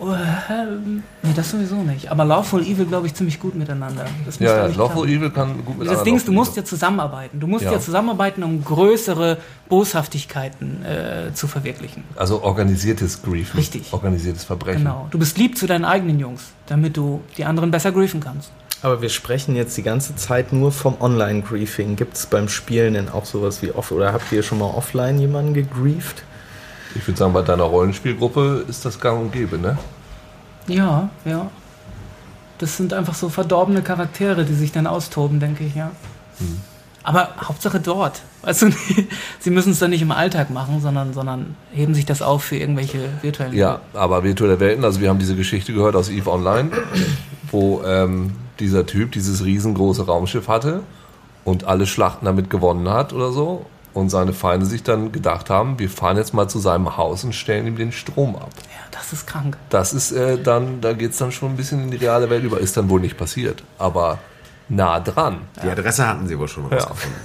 Ähm, nee, das sowieso nicht. Aber Lawful Evil, glaube ich, ziemlich gut miteinander. Das Ja, ja Lawful. Evil kann gut mit Das Ding ist, du musst ja zusammenarbeiten. Du musst Ja. ja, zusammenarbeiten, um größere Boshaftigkeiten äh, zu verwirklichen. Also organisiertes Griefen. Richtig. Organisiertes Verbrechen. Genau. Du bist lieb zu deinen eigenen Jungs, damit du die anderen besser griefen kannst. Aber wir sprechen jetzt die ganze Zeit nur vom Online-Griefing. Gibt es beim Spielen denn auch sowas wie off oder habt ihr schon mal offline jemanden gegrieft? Ich würde sagen, bei deiner Rollenspielgruppe ist das gang und gäbe, ne? Ja, ja. Das sind einfach so verdorbene Charaktere, die sich dann austoben, denke ich, ja. Hm. Aber Hauptsache dort. Weißt du, (laughs) sie müssen es dann nicht im Alltag machen, sondern, sondern heben sich das auf für irgendwelche virtuellen. Ja, aber virtuelle Welten, also wir haben diese Geschichte gehört aus EVE Online, wo ähm, dieser Typ dieses riesengroße Raumschiff hatte und alle Schlachten damit gewonnen hat oder so. Und seine Feinde sich dann gedacht haben, wir fahren jetzt mal zu seinem Haus und stellen ihm den Strom ab. ja, das ist krank. Das ist äh, dann, da geht's dann schon ein bisschen in die reale Welt über. Ist dann wohl nicht passiert, aber nah dran. Die Adresse hatten sie wohl schon rausgefunden.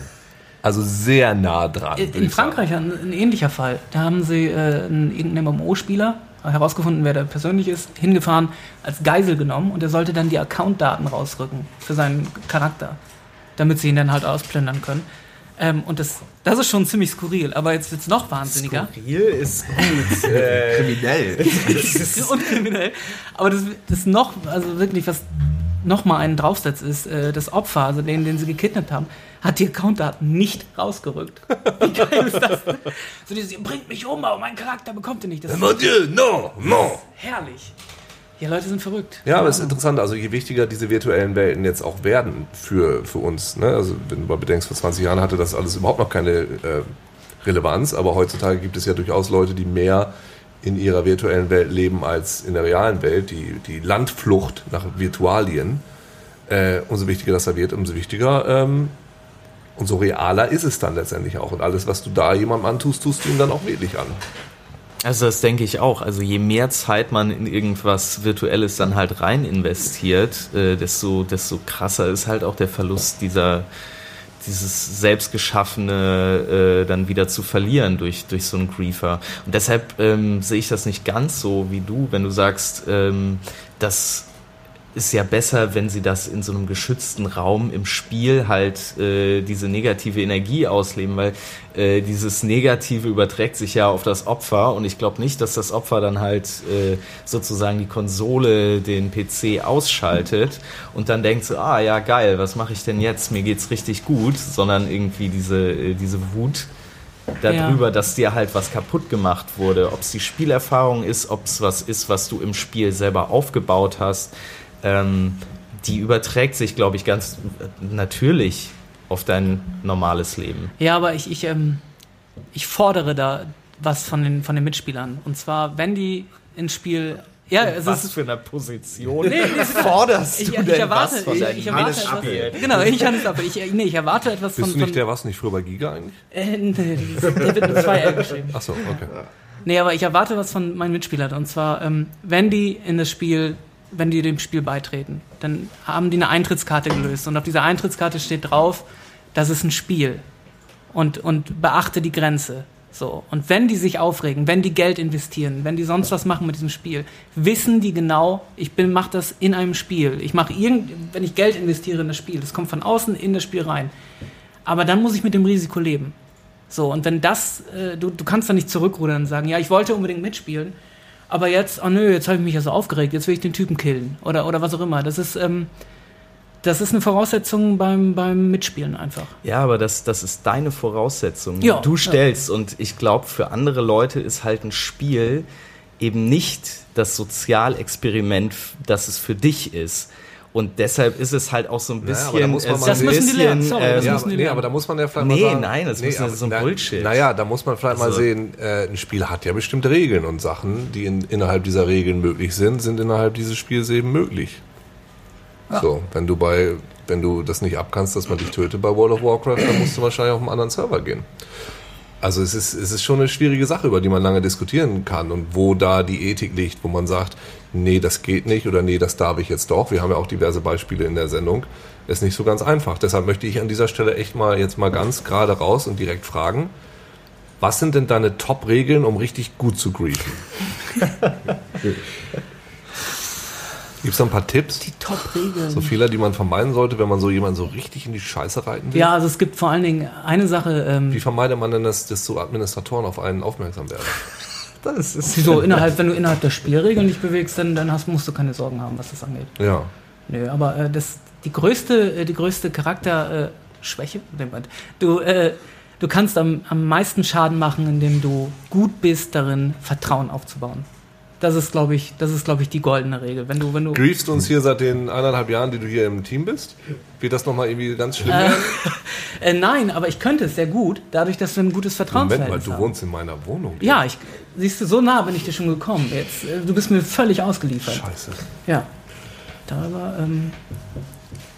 Also sehr nah dran. In sagen. Frankreich ein, ein ähnlicher Fall. Da haben sie äh, einen, irgendeinen MMO-Spieler, herausgefunden, wer der persönlich ist, hingefahren, als Geisel genommen und er sollte dann die Accountdaten rausrücken für seinen Charakter, damit sie ihn dann halt ausplündern können. Ähm, und das, das ist schon ziemlich skurril, aber jetzt wird es noch wahnsinniger. Skurril ist gut. (laughs) äh, Kriminell. (laughs) und kriminell. Aber das, das noch, also wirklich, was nochmal einen draufsetzt, ist, äh, das Opfer, also den, den sie gekidnappt haben, hat die Accountdaten nicht rausgerückt. (laughs) Wie geil ist das? So dieses, ihr bringt mich um, aber mein Charakter bekommt ihr nicht. Das ist Mon Dieu, no, no. herrlich. Ja, Leute sind verrückt. Ja, aber es ist interessant, also je wichtiger diese virtuellen Welten jetzt auch werden für, für uns. Ne? Also wenn du mal bedenkst, vor 20 Jahren hatte das alles überhaupt noch keine äh, Relevanz, aber heutzutage gibt es ja durchaus Leute, die mehr in ihrer virtuellen Welt leben als in der realen Welt. Die, die Landflucht nach Virtualien, äh, umso wichtiger das da wird, umso wichtiger ähm, umso realer ist es dann letztendlich auch. Und alles, was du da jemandem antust, tust du ihm dann auch wirklich an. Also das denke ich auch. Also je mehr Zeit man in irgendwas Virtuelles dann halt rein investiert, äh, desto, desto krasser ist halt auch der Verlust dieser dieses selbstgeschaffene äh, dann wieder zu verlieren durch, durch so einen Griefer. Und deshalb ähm, sehe ich das nicht ganz so wie du, wenn du sagst, ähm, dass ist ja besser, wenn sie das in so einem geschützten Raum im Spiel halt äh, diese negative Energie ausleben, weil äh, dieses Negative überträgt sich ja auf das Opfer und ich glaube nicht, dass das Opfer dann halt äh, sozusagen die Konsole, den PC ausschaltet und dann denkt so, ah ja geil, was mache ich denn jetzt? Mir geht's richtig gut, sondern irgendwie diese äh, diese Wut darüber, Ja. dass dir halt was kaputt gemacht wurde. Ob es die Spielerfahrung ist, ob es was ist, was du im Spiel selber aufgebaut hast, ähm, die überträgt sich, glaube ich, ganz natürlich auf dein normales Leben. Ja, aber ich, ich, ähm, ich fordere da was von den, von den Mitspielern. Und zwar, wenn die ins Spiel. Ja, es ist. für eine Position Nee, nee, forderst Ich, ich erwarte, ich, ich erwarte etwas, genau, ich Hannes Appel. Ich, nee, ich erwarte etwas Bist von, du nicht von der, was nicht früher bei Giga eigentlich? äh, nee, das- der wird mit zwei L geschrieben. Achso, okay. Nee, aber ich erwarte was von meinen Mitspielern. Und zwar, ähm, wenn die in das Spiel, wenn die dem Spiel beitreten, dann haben die eine Eintrittskarte gelöst. Und auf dieser Eintrittskarte steht drauf, das ist ein Spiel. Und, und beachte die Grenze. So. Und wenn die sich aufregen, wenn die Geld investieren, wenn die sonst was machen mit diesem Spiel, wissen die genau, ich bin, mach das in einem Spiel. Ich mache irgend, wenn ich Geld investiere in das Spiel, das kommt von außen in das Spiel rein. Aber dann muss ich mit dem Risiko leben. So, und wenn das, äh, du, du kannst da nicht zurückrudern und sagen, ja, ich wollte unbedingt mitspielen, aber jetzt, oh nö, jetzt habe ich mich ja so aufgeregt, jetzt will ich den Typen killen. Oder, oder was auch immer. Das ist, ähm, das ist eine Voraussetzung beim, beim Mitspielen einfach. Ja, aber das, das ist deine Voraussetzung, die Ja, du ja. stellst. Und ich glaube, für andere Leute ist halt ein Spiel eben nicht das Sozialexperiment, das es für dich ist. Und deshalb ist es halt auch so ein Naja, aber bisschen. da muss man äh, mal Das ein müssen die lernen, bisschen, sorry, das ja, müssen aber, die nee, lernen. aber da muss man ja vielleicht Nee, mal sagen, nein, das ist aber so ein na- Bullshit. Naja, da muss man vielleicht mal Also- sehen, äh, ein Spiel hat ja bestimmte Regeln und Sachen, die in, innerhalb dieser Regeln möglich sind, sind innerhalb dieses Spiels eben möglich. So, wenn du bei, wenn du das nicht abkannst, dass man dich tötet bei World of Warcraft, dann musst du wahrscheinlich auf einen anderen Server gehen. Also es ist, es ist schon eine schwierige Sache, über die man lange diskutieren kann und wo da die Ethik liegt, wo man sagt, nee, das geht nicht oder nee, das darf ich jetzt doch. Wir haben ja auch diverse Beispiele in der Sendung. Ist nicht so ganz einfach. Deshalb möchte ich an dieser Stelle echt mal jetzt mal ganz gerade raus und direkt fragen, was sind denn deine Top-Regeln, um richtig gut zu griefen? (laughs) Gibt es da ein paar Tipps? Die Top-Regeln. So Fehler, die man vermeiden sollte, wenn man so jemanden so richtig in die Scheiße reiten will? Ja, also es gibt vor allen Dingen eine Sache, ähm, Wie vermeidet man denn, dass, dass so Administratoren auf einen aufmerksam werden? Das ist so (laughs) innerhalb, wenn du innerhalb der Spielregeln dich bewegst, dann, dann hast, musst du keine Sorgen haben, was das angeht. Ja. Nö, aber äh, das, die größte, äh, die größte Charakterschwäche, äh, du, äh, du kannst am, am meisten Schaden machen, indem du gut bist darin, Vertrauen aufzubauen. Das ist, glaube ich, das ist, glaube ich, die goldene Regel. Wenn du, wenn du, Griefst du uns hier seit den eineinhalb Jahren, die du hier im Team bist? Wird das nochmal irgendwie ganz schlimm werden? (laughs) äh, nein, aber ich könnte es sehr gut, dadurch, dass wir ein gutes Moment Vertrauensverhältnis mal, du haben. wohnst in meiner Wohnung. Ja, ich, siehst du, so nah bin ich dir schon gekommen. Jetzt, äh, du bist mir völlig ausgeliefert. Scheiße. Ja. Darüber ähm,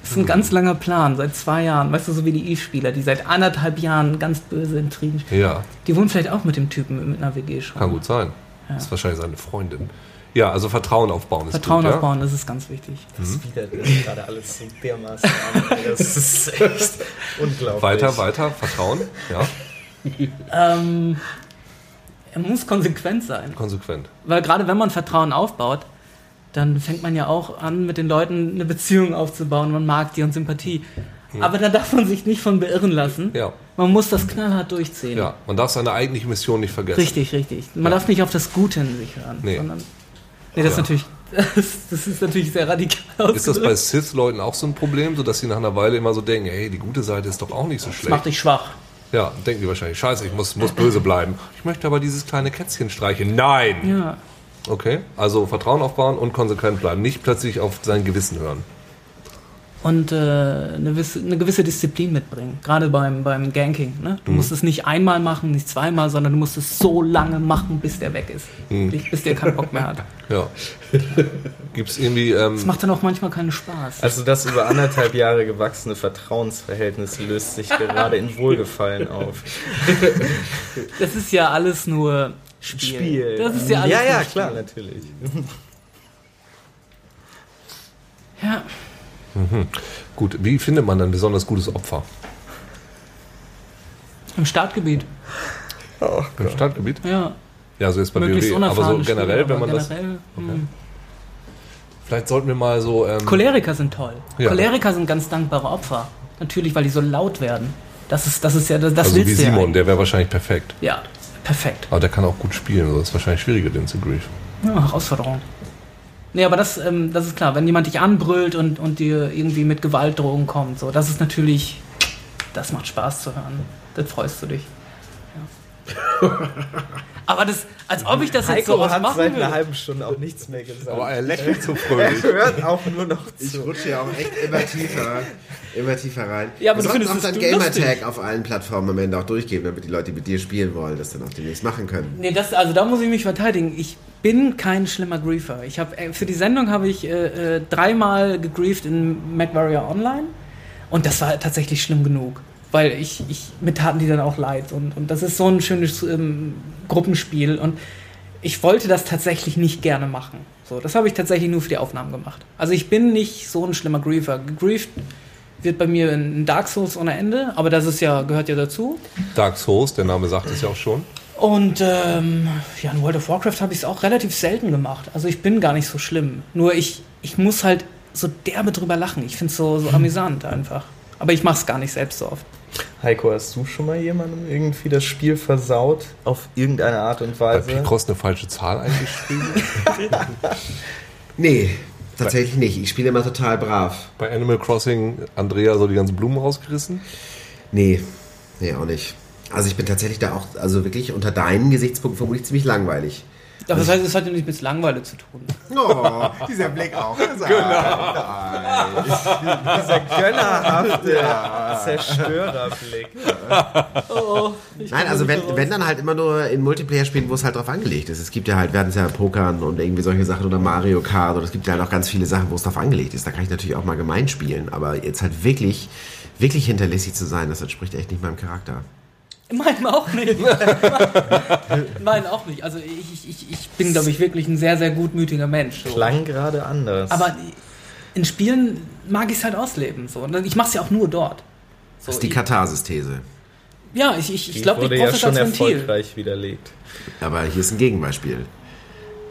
ist ein ganz langer Plan, seit zwei Jahren. Weißt du, so wie die Eve-Spieler, die seit anderthalb Jahren ganz böse Intrigen. Ja, Die wohnen vielleicht auch mit dem Typen mit einer WG schon. kann gut sein. Das ist wahrscheinlich seine Freundin. Ja, also Vertrauen aufbauen ist Vertrauen gut, aufbauen, das ist ganz wichtig. Das widert mir gerade alles so dermaßen an. Das ist echt unglaublich. Ja? Weiter, weiter, Vertrauen. Ja. Ähm, er muss konsequent sein. Konsequent. Weil gerade wenn man Vertrauen aufbaut, dann fängt man ja auch an, mit den Leuten eine Beziehung aufzubauen. Man mag die und Sympathie. Aber da darf man sich nicht von beirren lassen. Ja. Man muss das knallhart durchziehen. Ja, man darf seine eigentliche Mission nicht vergessen. Richtig, richtig. Man darf nicht auf das Gute in sich hören. Nee. Sondern, nee, das, ist Ja. natürlich, (laughs) das, das ist natürlich sehr radikal Ist das bei. Sith-Leuten auch so ein Problem, so dass sie nach einer Weile immer so denken, hey, die gute Seite ist doch auch nicht so Das schlecht? macht dich schwach. Ja, denken die wahrscheinlich, scheiße, ich muss, muss böse bleiben. Ich möchte aber dieses kleine Kätzchen streichen. Nein! Ja. Okay, also Vertrauen aufbauen und konsequent bleiben. Nicht plötzlich auf sein Gewissen hören. Und äh, eine, gewisse, eine gewisse Disziplin mitbringen. Gerade beim, beim Ganking. Ne? Du musst es nicht einmal machen, nicht zweimal, sondern du musst es so lange machen, bis der weg ist. Bis- Bis der keinen Bock mehr hat. Ja. Gibt es irgendwie, ähm, Das macht dann auch manchmal keinen Spaß. Also das über anderthalb Jahre gewachsene Vertrauensverhältnis löst sich gerade in Wohlgefallen auf. Das ist ja alles nur Spiel. Das ist ja alles ja, nur ja, Spiel. klar, natürlich. Ja. Gut, wie findet man dann besonders gutes Opfer? Im Startgebiet. Im Stadtgebiet? Ja. Ja, also jetzt bei Möglichst WoW. Aber so generell, wenn man das. generell, hm. Vielleicht sollten wir mal so. Ähm, Choleriker sind toll. Ja. Choleriker sind ganz dankbare Opfer. Natürlich, weil die so laut werden. Das ist, das ist ja, das, das also wie willst du Simon, ja. der wäre wahrscheinlich perfekt. Ja, perfekt. Aber der kann auch gut spielen. Also das ist wahrscheinlich schwieriger, den zu griefen. Ja, Herausforderung. Nee, aber das, ähm, das ist klar. Wenn jemand dich anbrüllt und, und dir irgendwie mit Gewaltdrohungen kommt, so, das ist natürlich, das macht Spaß zu hören. Das freust du dich. Ja. aber das, als ob ich das jetzt so Heiko oft hat machen seit einer halben Stunde auch nichts mehr gesagt. er lächelt so fröhlich. hört auch nur noch Ich zu. rutsche ja auch echt immer tiefer, immer tiefer rein. Ja, aber Wir du sollten findest auch es dann Gamertag auf allen Plattformen am Ende auch durchgeben, damit die Leute, die mit dir spielen wollen, das dann auch demnächst machen können. Nee, das, also da muss ich mich verteidigen. Ich bin kein schlimmer Griefer. Ich hab, äh, für die Sendung habe ich äh, äh, dreimal gegrieft in MacWarrior Online und das war tatsächlich schlimm genug. Weil ich, ich mir taten die dann auch leid. Und, und das ist so ein schönes ähm, Gruppenspiel. Und ich wollte das tatsächlich nicht gerne machen. So, das habe ich tatsächlich nur für die Aufnahmen gemacht. Also ich bin nicht so ein schlimmer Griefer. Gegrieft wird bei mir in Dark Souls ohne Ende, aber das ist ja, gehört ja dazu. Dark Souls, der Name sagt es ja auch schon. Und ähm, ja, in World of Warcraft habe ich es auch relativ selten gemacht. Also ich bin gar nicht so schlimm. Nur ich, ich muss halt so derbe drüber lachen. Ich finde es so, so (laughs) amüsant einfach. Aber ich mache es gar nicht selbst so oft. Heiko, hast du schon mal jemandem irgendwie das Spiel versaut? Auf irgendeine Art und Bei Weise? Picross eine falsche Zahl eingeschrieben. (laughs) Nee, tatsächlich nicht. Ich spiele immer total brav. Bei Animal Crossing Andrea so die ganzen Blumen rausgerissen. Nee, nee, auch nicht. Also ich bin tatsächlich da auch, also wirklich unter deinen Gesichtspunkten vermutlich ziemlich langweilig. Aber das heißt, es hat ja nichts mit Langeweile zu tun. Oh, dieser Blick auch. (laughs) Dieser gönnerhafte Zerstörerblick. Oh, Nein, also wenn, wenn dann halt immer nur in Multiplayer-Spielen, wo es halt drauf angelegt ist. Es gibt ja halt, wir hatten es ja Pokern und irgendwie solche Sachen oder Mario Kart oder es gibt ja halt auch ganz viele Sachen, wo es drauf angelegt ist. Da kann ich natürlich auch mal gemein spielen, aber jetzt halt wirklich, wirklich hinterlistig zu sein, das entspricht echt nicht meinem Charakter. (laughs) Meinen auch nicht. (laughs) Meinen auch nicht. Also ich, ich, ich bin, glaube ich, wirklich ein sehr, sehr gutmütiger Mensch. So. Klang gerade anders. Aber in Spielen mag ich es halt ausleben. So. Und ich mache es ja auch nur dort. So, Das ist die ich, Katharsis-These. ja, ich, ich, Die ich glaube, ich brauche ja das schon als Ventil. erfolgreich widerlegt. Aber hier ist ein Gegenbeispiel.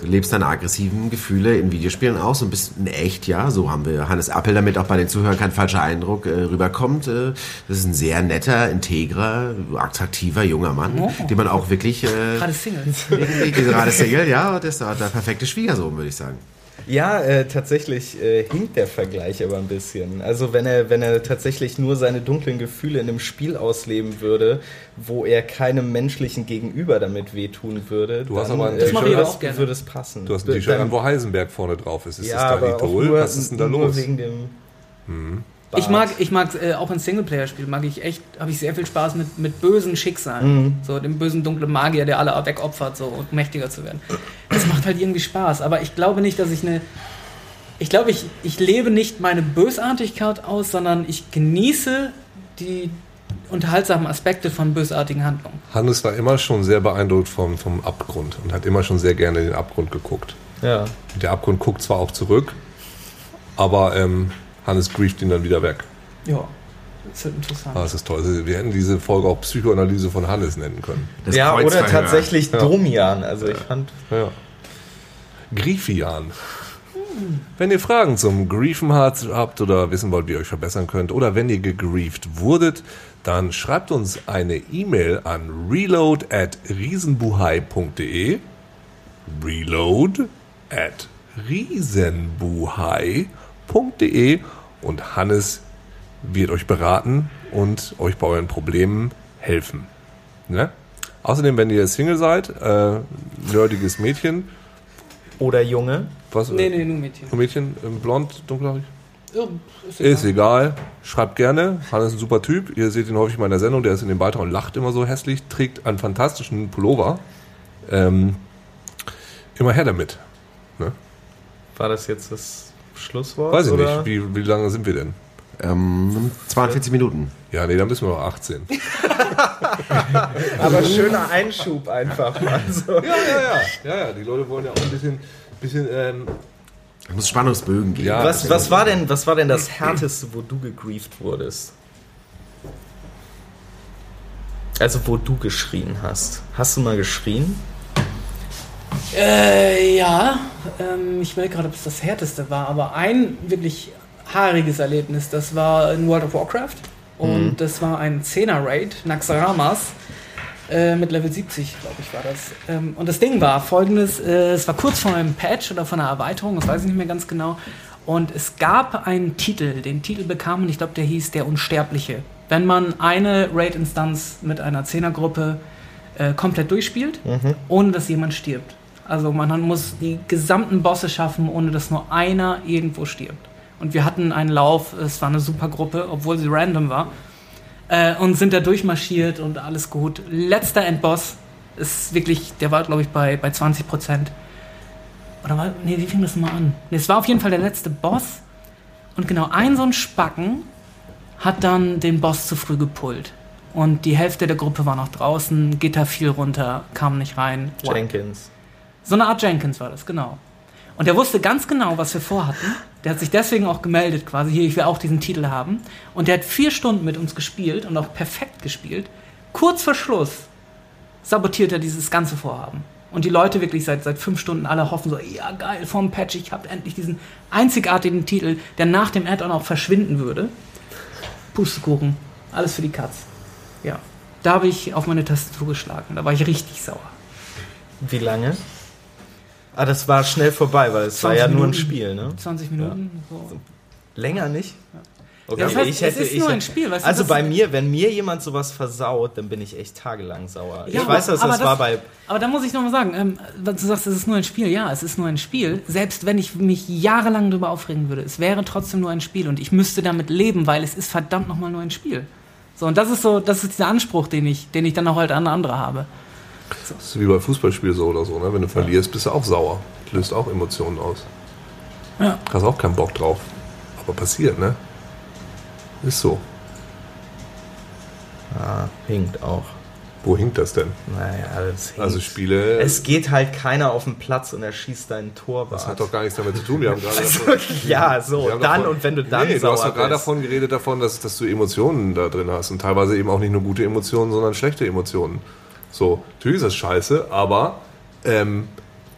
Du lebst deine aggressiven Gefühle in Videospielen aus und bist in echt, ja, so haben wir Hannes Appel, damit auch bei den Zuhörern kein falscher Eindruck äh, rüberkommt. Äh, das ist ein sehr netter, integrer, attraktiver junger Mann, Oh. den man auch wirklich, äh, Gerade Single. (laughs) gerade Single, ja, das ist der perfekte Schwiegersohn, würde ich sagen. Ja, äh, tatsächlich äh, hinkt der Vergleich aber ein bisschen. Also wenn er, wenn er tatsächlich nur seine dunklen Gefühle in einem Spiel ausleben würde, wo er keinem menschlichen Gegenüber damit wehtun würde, Du hast dann aber ein äh, an. es, würde es passen. Du hast ein T-Shirt an, wo Heisenberg vorne drauf ist. Ist ja, das aber auch Idol? nur, Was ist denn da nur los? wegen dem Ich mag, ich mag äh, auch in Singleplayer-Spielen mag ich echt, habe ich sehr viel Spaß mit, mit bösen Schicksalen. So dem bösen dunklen Magier, der alle wegopfert, so und mächtiger zu werden. Das macht halt irgendwie Spaß. Aber ich glaube nicht, dass ich eine. Ich glaube, ich, ich lebe nicht meine Bösartigkeit aus, sondern ich genieße die unterhaltsamen Aspekte von bösartigen Handlungen. Hannes war immer schon sehr beeindruckt vom, vom Abgrund und hat immer schon sehr gerne in den Abgrund geguckt. Ja. Der Abgrund guckt zwar auch zurück, aber ähm, Hannes grieft ihn dann wieder weg. Ja. Das wird interessant. Ah, das ist toll. Wir hätten diese Folge auch Psychoanalyse von Hannes nennen können. Das ja, oder tatsächlich Domian. Also ich fand. Ja. Griefian. Wenn ihr Fragen zum Griefen habt habt oder wissen wollt, wie ihr euch verbessern könnt, oder wenn ihr gegrieft wurdet, dann schreibt uns eine E-Mail an reload at riesenbuhai.de reload at riesenbuhai.de und Hannes wird euch beraten und euch bei euren Problemen helfen. Ne? Außerdem, wenn ihr Single seid, äh, nerdiges Mädchen, Oder Junge. was, nee, nee, nur Mädchen. Mädchen, ähm, blond, dunkelhaarig? Oh, ist Ist egal. Schreibt gerne. Hannes ist ein super Typ. Ihr seht ihn häufig mal in der Sendung. Der ist in dem Beitrag und lacht immer so hässlich. Trägt einen fantastischen Pullover. Ähm, immer her damit. War das jetzt das Schlusswort? Weiß ich oder? nicht. Wie, wie lange sind wir denn? Ähm, 42 Minuten. Ja, nee, dann müssen wir noch 18. (laughs) Aber schöner Einschub einfach mal so. ja, ja, ja. Ja, ja. Die Leute wollen ja auch ein bisschen, bisschen ähm, Es muss Spannungsbögen geben. Ja. Was, was, war denn, was war denn das Härteste, wo du gegrieft wurdest? Also, wo du geschrien hast. Hast du mal geschrien? Äh, ja, ähm, ich will gerade, ob es das härteste war, aber ein wirklich haariges Erlebnis, das war in World of Warcraft und das war ein 10er Raid, Naxaramas, äh, mit Level 70, glaube ich, war das. Ähm, und das Ding war folgendes, äh, es war kurz vor einem Patch oder vor einer Erweiterung, das weiß ich nicht mehr ganz genau, und es gab einen Titel, den Titel bekam, und ich glaube, der hieß Der Unsterbliche. Wenn man eine Raid-Instanz mit einer 10er-Gruppe äh, komplett durchspielt, ohne dass jemand stirbt. Also man muss die gesamten Bosse schaffen, ohne dass nur einer irgendwo stirbt. Und wir hatten einen Lauf, es war eine super Gruppe, obwohl sie random war. Äh, und sind da durchmarschiert und alles gut. Letzter Endboss ist wirklich, der war glaube ich bei, bei 20 Prozent. Oder war, nee, wie fing das mal an? Nee, es war auf jeden Fall der letzte Boss. Und genau ein so ein Spacken hat dann den Boss zu früh gepullt. Und die Hälfte der Gruppe war noch draußen, Gitter fiel runter, kam nicht rein. Jenkins. So eine Art Jenkins war das, genau. Und der wusste ganz genau, was wir vorhatten. Der hat sich deswegen auch gemeldet, quasi, hier, ich will auch diesen Titel haben. Und der hat vier Stunden mit uns gespielt und auch perfekt gespielt. Kurz vor Schluss sabotiert er dieses ganze Vorhaben. Und die Leute wirklich seit, seit fünf Stunden alle hoffen so, ja geil, vom Patch, ich habe endlich diesen einzigartigen Titel, der nach dem Add-on auch verschwinden würde. Pustekuchen, alles für die Katz. Ja, da habe ich auf meine Tastatur geschlagen, da war ich richtig sauer. Wie lange? Ah, das war schnell vorbei, weil es war 20 ja nur ein Minuten. Spiel, ne? 20 Minuten. So. Länger nicht? Okay, Ja, das heißt, es ist nur ein Spiel, weißt du, also das- bei mir, wenn mir jemand sowas versaut, dann bin ich echt tagelang sauer. Ja, ich weiß, dass aber das, war bei. Aber da muss ich nochmal sagen, ähm, du sagst, es ist nur ein Spiel. Ja, es ist nur ein Spiel. Selbst wenn ich mich jahrelang darüber aufregen würde, es wäre trotzdem nur ein Spiel und ich müsste damit leben, weil es ist verdammt nochmal nur ein Spiel. So, und das ist so, das ist dieser Anspruch, den ich, den ich dann auch halt an andere habe. Das ist wie bei Fußballspielen so oder so, ne? Wenn du verlierst, bist du auch sauer. Löst auch Emotionen aus. Ja. Hast auch keinen Bock drauf. Aber passiert, ne? Ist so. Ah, hinkt auch. Wo hinkt das denn? Naja, das hinkt. Also Spiele, es geht halt keiner auf den Platz und er schießt deinen Torwart. das hat doch gar nichts damit zu tun. Wir haben gerade (laughs) also, davon, ja, so, dann davon- und wenn du dann nee, du sauer hast doch gerade davon geredet, davon, dass, dass du Emotionen da drin hast. Und teilweise eben auch nicht nur gute Emotionen, sondern schlechte Emotionen. So, natürlich ist das scheiße, aber ähm,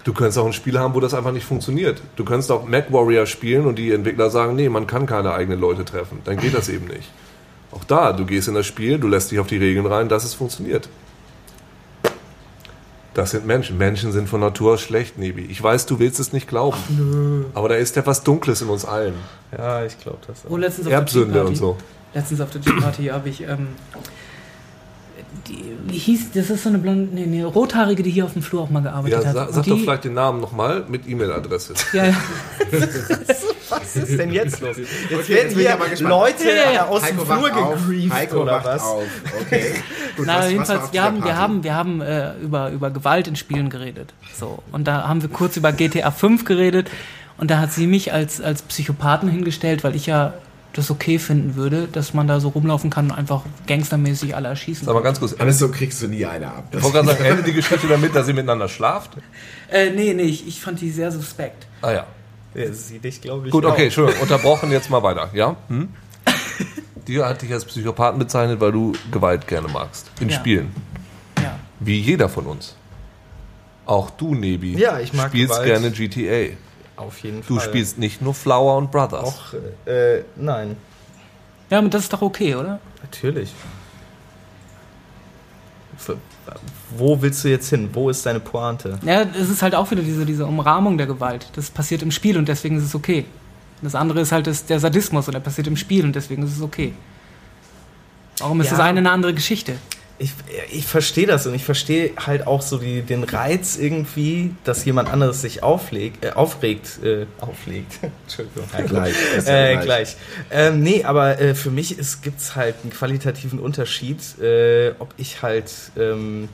du könntest auch ein Spiel haben, wo das einfach nicht funktioniert. Du könntest auch Mac Warrior spielen und die Entwickler sagen, nee, man kann keine eigenen Leute treffen. Dann geht das eben nicht. Auch da, du gehst in das Spiel, du lässt dich auf die Regeln rein, dass es funktioniert. Das sind Menschen. Menschen sind von Natur aus schlecht, Nebi. Ich weiß, du willst es nicht glauben. Aber da ist etwas Dunkles in uns allen. Ja, ich glaube das Oh, auch. letztens auf der Erbsünde Tea und Party- so. Letztens auf der Gym-Party habe ich, ähm, die, wie hieß, das ist so eine blonde, nee, nee, rothaarige, die hier auf dem Flur auch mal gearbeitet Ja, hat. sag, sag die, doch vielleicht den Namen nochmal mit E-Mail-Adresse. (laughs) Ja, ja. Was ist denn jetzt los? Jetzt Okay, werden jetzt hier. Leute Ja, ja, aus dem Heiko Flur wacht auf. gegrieft Heiko oder was? auf. Okay. (laughs) Gut, Na, was- was jedenfalls, auf wir haben, wir haben, wir haben äh, über, über Gewalt in Spielen geredet. So. Und da haben wir kurz über GTA 5 geredet. Und da hat sie mich als, als Psychopathen hingestellt, weil ich ja das okay finden würde, dass man da so rumlaufen kann und einfach gangstermäßig alle erschießen Sag mal kann. ganz kurz. Alles so kriegst du nie eine ab. Ich wollte gerade sagen, endet die Geschichte damit, dass ihr miteinander schlaft? Äh, nee, nee, ich, ich fand die sehr suspekt. Ah ja. Ja, sie dich, glaube ich. Gut, okay, Entschuldigung. Unterbrochen, jetzt mal weiter. Ja? Hm? Dir hat dich als Psychopathen bezeichnet, weil du Gewalt gerne magst. In Ja. Spielen. Ja. Wie jeder von uns. Auch du, Nebi. Ja, ich mag spielst Gewalt. gerne GTA. Auf jeden Du Fall. spielst nicht nur Flower und Brothers. auch, äh, nein, Ja, aber das ist doch okay, oder? natürlich. Für, wo willst du jetzt hin? Wo ist deine Pointe? Ja, es ist halt auch wieder diese, diese Umrahmung der Gewalt. Das passiert im Spiel und deswegen ist es okay. Das andere ist halt das, der Sadismus und der passiert im Spiel und deswegen ist es okay. Warum ist Ja. das eine eine andere Geschichte? Ich, ich verstehe das und ich verstehe halt auch so die, den Reiz irgendwie, dass jemand anderes sich auflegt, äh, aufregt, äh, auflegt. (laughs) Entschuldigung. Gleich. ja Äh, gleich. Ähm, nee, aber äh, für mich gibt es halt einen qualitativen Unterschied, äh, ob ich halt ähm,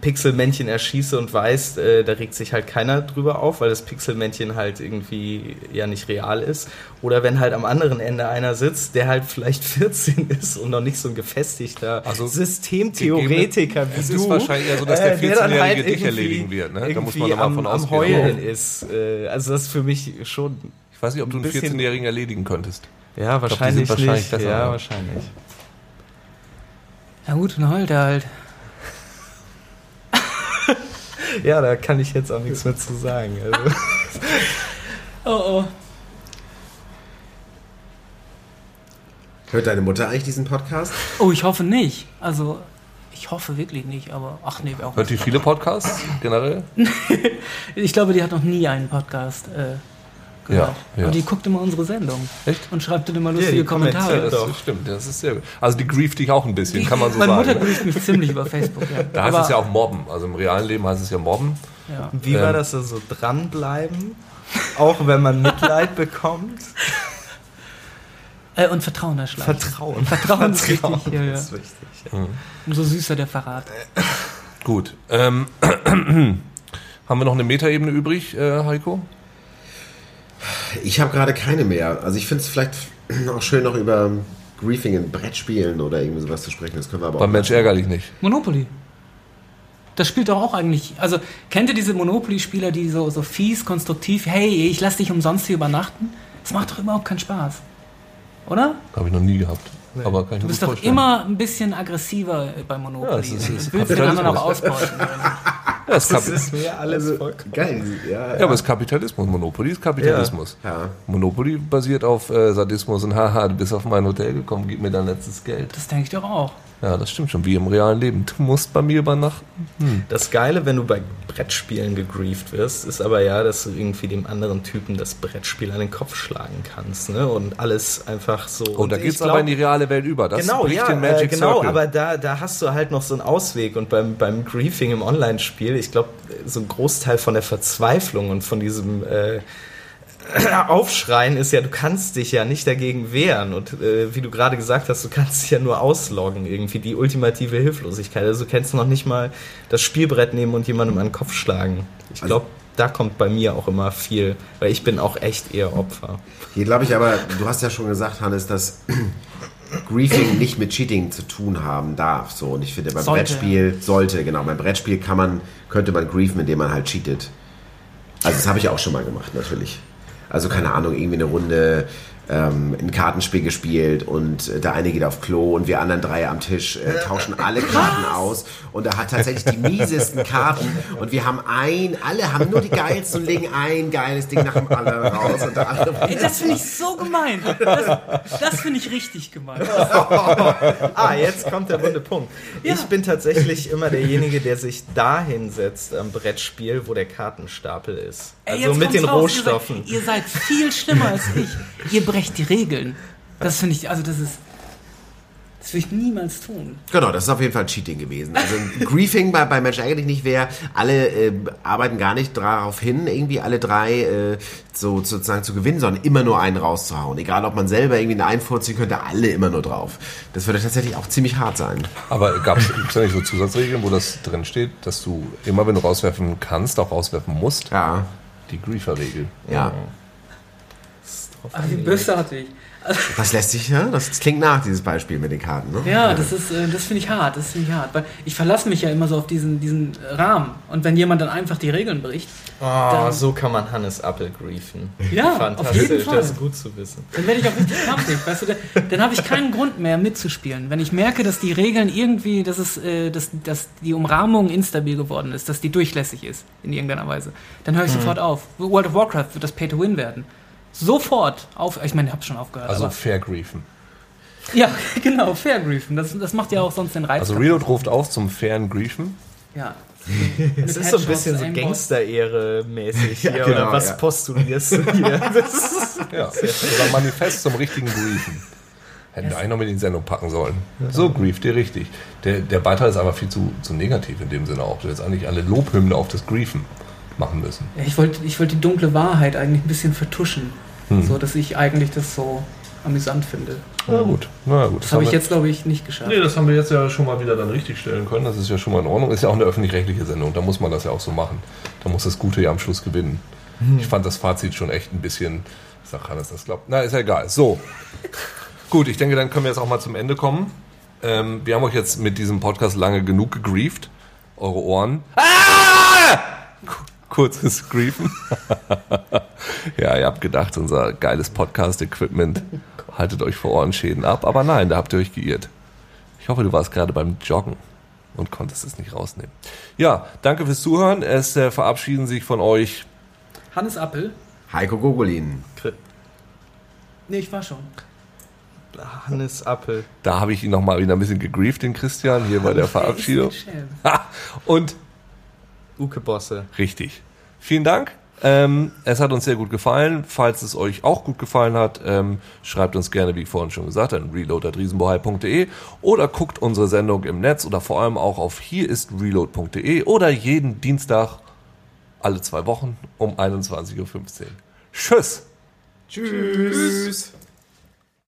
Pixelmännchen erschieße und weiß, äh, da regt sich halt keiner drüber auf, weil das Pixelmännchen halt irgendwie ja nicht real ist. Oder wenn halt am anderen Ende einer sitzt, der halt vielleicht (laughs) 14 ist und noch nicht so ein gefestigter Also, Systemtheoretiker wie Es du. ist wahrscheinlich eher so, dass der äh, dann 14-Jährige dich irgendwie- erledigen wird, ne? Da muss man irgendwie doch mal am, von am. Heulen ist. Äh, also das ist für mich schon Ich weiß nicht, ob du Ein einen bisschen- 14-Jährigen erledigen könntest. ja, wahrscheinlich, sind wahrscheinlich nicht. besser, ja, wahrscheinlich. Ja gut, dann heult er halt. Ja, da kann ich jetzt auch nichts mehr zu sagen. Also. (laughs) Oh oh. Hört deine Mutter eigentlich diesen Podcast? Oh, ich hoffe nicht. Also, ich hoffe wirklich nicht, aber ach nee, auch Hört die viele Podcasts generell? (laughs) Ich glaube, die hat noch nie einen Podcast äh, gehört. Ja, ja. Und die guckt immer unsere Sendung. Echt? Und schreibt dann immer die lustige kommentiert Kommentare. Das doch. stimmt, das ist sehr gut. Also die grieft dich auch ein bisschen, kann man so Meine Mutter sagen. grüßt mich ziemlich über Facebook, ja. Da heißt Aber- es ja auch Mobben. Also im realen Leben heißt es ja Mobben. ja. Wie war Ähm. das so also dranbleiben? Auch wenn man Mitleid bekommt? Äh, und Vertrauen erschlagen. Vertrauen. Vertrauen ist wichtig, ja, ja. ist wichtig. Ja. Umso süßer der Verrat. Gut. Ähm, (clears throat) haben wir noch eine Metaebene übrig, äh, Heiko? Ich habe gerade keine mehr. Also ich finde es vielleicht (clears throat) auch schön, noch über Griefing in Brettspielen oder irgendwie sowas zu sprechen. Das können wir aber Beim auch Mensch ärgerlich nicht. Monopoly. Das spielt doch auch eigentlich. Also, kennt ihr diese Monopoly-Spieler, die so, so fies, konstruktiv, hey, ich lass dich umsonst hier übernachten? Das macht doch überhaupt keinen Spaß. Oder? Habe ich noch nie gehabt. Aber kann ich Du bist doch vorstellen. immer ein bisschen aggressiver bei Monopoly. Ja, es ist- es ist du willst den anderen auch ausbeuten. (laughs) Ja, Das Kap ist mir alles vollkommen. Geil, ja. ja, aber es ist Kapitalismus. Monopoly ist Kapitalismus. Ja. Monopoly basiert auf äh, Sadismus und haha, du bist auf mein Hotel gekommen, gib mir dein letztes Geld. Das denke ich doch auch. Ja, das stimmt schon, wie im realen Leben. Du musst bei mir übernachten. Das Geile, wenn du bei Brettspielen gegrieft wirst, ist aber ja, dass du irgendwie dem anderen Typen das Brettspiel an den Kopf schlagen kannst. Ne? Und alles einfach so. Oh, da Und geht's ich aber glaub- in die reale Welt über. Das genau, bricht ja, den Magic äh, genau, Circle. aber da, da hast du halt noch so einen Ausweg und beim, beim Griefing im Online-Spiel, ich glaube, so ein Großteil von der Verzweiflung und von diesem äh, (clears throat) Aufschreien ist ja, du kannst dich ja nicht dagegen wehren und äh, wie du gerade gesagt hast, du kannst dich ja nur ausloggen, irgendwie die ultimative Hilflosigkeit. Also du kannst noch nicht mal das Spielbrett nehmen und jemandem an den Kopf schlagen. Ich glaube, da kommt bei mir auch immer viel, weil ich bin auch echt eher Opfer. Hier glaube ich aber, du hast ja schon gesagt, Hannes, dass (clears throat) Griefing nicht mit Cheating zu tun haben darf. So, und ich finde, beim Sollte. Brettspiel sollte, genau, beim Brettspiel kann man, könnte man griefen, indem man halt cheatet. Also das habe ich auch schon mal gemacht, natürlich. Also keine Ahnung, irgendwie eine Runde ähm, ein Kartenspiel gespielt und äh, der eine geht auf Klo und wir anderen drei am Tisch äh, tauschen alle Karten aus und er hat tatsächlich die miesesten Karten und wir haben ein, alle haben nur die geilsten und legen ein geiles Ding nach dem anderen raus und der andere Ey, das finde ich so gemein. Das, das finde ich richtig gemein. (laughs) Ah, jetzt kommt der wunde Punkt. Ja. Ich bin tatsächlich immer derjenige, der sich dahin setzt am Brettspiel, wo der Kartenstapel ist. Ey, Also jetzt mit den raus, Rohstoffen. Ihr seid, ihr seid viel schlimmer als ich. Ihr (laughs) brecht die Regeln. Das finde ich, also das ist. Das würde ich niemals tun. Genau, das ist auf jeden Fall Cheating gewesen. Also ein (laughs) Griefing bei, bei Mensch eigentlich nicht wäre, alle äh, arbeiten gar nicht darauf hin, irgendwie alle drei äh, so sozusagen zu gewinnen, sondern immer nur einen rauszuhauen. Egal, ob man selber irgendwie einen einfurzen könnte, alle immer nur drauf. Das würde tatsächlich auch ziemlich hart sein. Aber gab es ja nicht so Zusatzregeln, wo das drin steht, dass du immer, wenn du rauswerfen kannst, auch rauswerfen musst? Ja, Die Griefer-Regel. ja. Drauf Ach, wie angelegt. bösartig. Das lässt sich, ja, das klingt nach, dieses Beispiel mit den Karten. Ne? Ja, das ist, äh, das finde ich hart, das finde ich hart. Weil ich verlasse mich ja immer so auf diesen, diesen Rahmen. Und wenn jemand dann einfach die Regeln bricht, Oh, so kann man Hannes Appel griefen. Ja, auf Fantastisch, jeden Fall. das ist gut zu wissen. dann werde ich auch richtig (laughs) krampfig. Weißt du, dann, dann habe ich keinen Grund mehr mitzuspielen. Wenn ich merke, dass die Regeln irgendwie, dass, es, äh, dass, dass die Umrahmung instabil geworden ist, dass die durchlässig ist in irgendeiner Weise, dann höre ich sofort auf. World of Warcraft wird das Pay-to-Win werden. Sofort auf. Ich meine, ich habe schon aufgehört. Also fair griefen. ja, (laughs) genau, fair griefen. Das, das macht ja auch sonst den Reiz. Also. Reload ruft auf zum fairen Griefen. Ja. (laughs) Es ist so ein bisschen so Gangster-Ehre-mäßig (laughs) hier, Ja, genau, oder was ja. postulierst du hier? Das ist Ja, oder Manifest zum richtigen Griefen. Hätten wir eigentlich noch mit in die Sendung packen sollen. So grieft ihr richtig. Der, der Beitrag ist aber viel zu, zu negativ in dem Sinne auch. Du hättest eigentlich alle Lobhymne auf das Griefen machen müssen. Ja, ich wollte ich wollte die dunkle Wahrheit eigentlich ein bisschen vertuschen. Hm. So, dass ich eigentlich das so amüsant finde. Na gut, na gut. Das habe ich jetzt, glaube ich, nicht geschafft. Nee, das haben wir jetzt ja schon mal wieder dann richtig stellen können. Das ist ja schon mal in Ordnung. Ist ja auch eine öffentlich-rechtliche Sendung. Da muss man das ja auch so machen. Da muss das Gute ja am Schluss gewinnen. Ich fand das Fazit schon echt ein bisschen. Ich sag Hannes, das glaubt. Na, ist ja egal. So. (laughs) Gut, ich denke, dann können wir jetzt auch mal zum Ende kommen. Ähm, wir haben euch jetzt mit diesem Podcast lange genug gegrieft. Eure Ohren. Ah! Ku- Kurzes Griefen. (laughs) ja, ihr habt gedacht, unser geiles Podcast-Equipment haltet euch vor Ohrenschäden ab. Aber nein, da habt ihr euch geirrt. Ich hoffe, du warst gerade beim Joggen und konntest es nicht rausnehmen. Ja, danke fürs Zuhören. Es äh, verabschieden sich von euch. Hannes Appel? Heiko Gogolin. Nee, ich war schon. Hannes Appel. Da habe ich ihn nochmal wieder ein bisschen gegrieft, den Christian, hier bei der Verabschiedung. Der ist ein Schelm. Ha! Und Uke Bosse. richtig. Vielen Dank. Ähm, es hat uns sehr gut gefallen. Falls es euch auch gut gefallen hat, ähm, schreibt uns gerne, wie ich vorhin schon gesagt habe, an reload.riesenbohai.de oder guckt unsere Sendung im Netz oder vor allem auch auf hier ist reload.de oder jeden Dienstag alle zwei Wochen um 21.15 Uhr. Tschüss! Tschüss.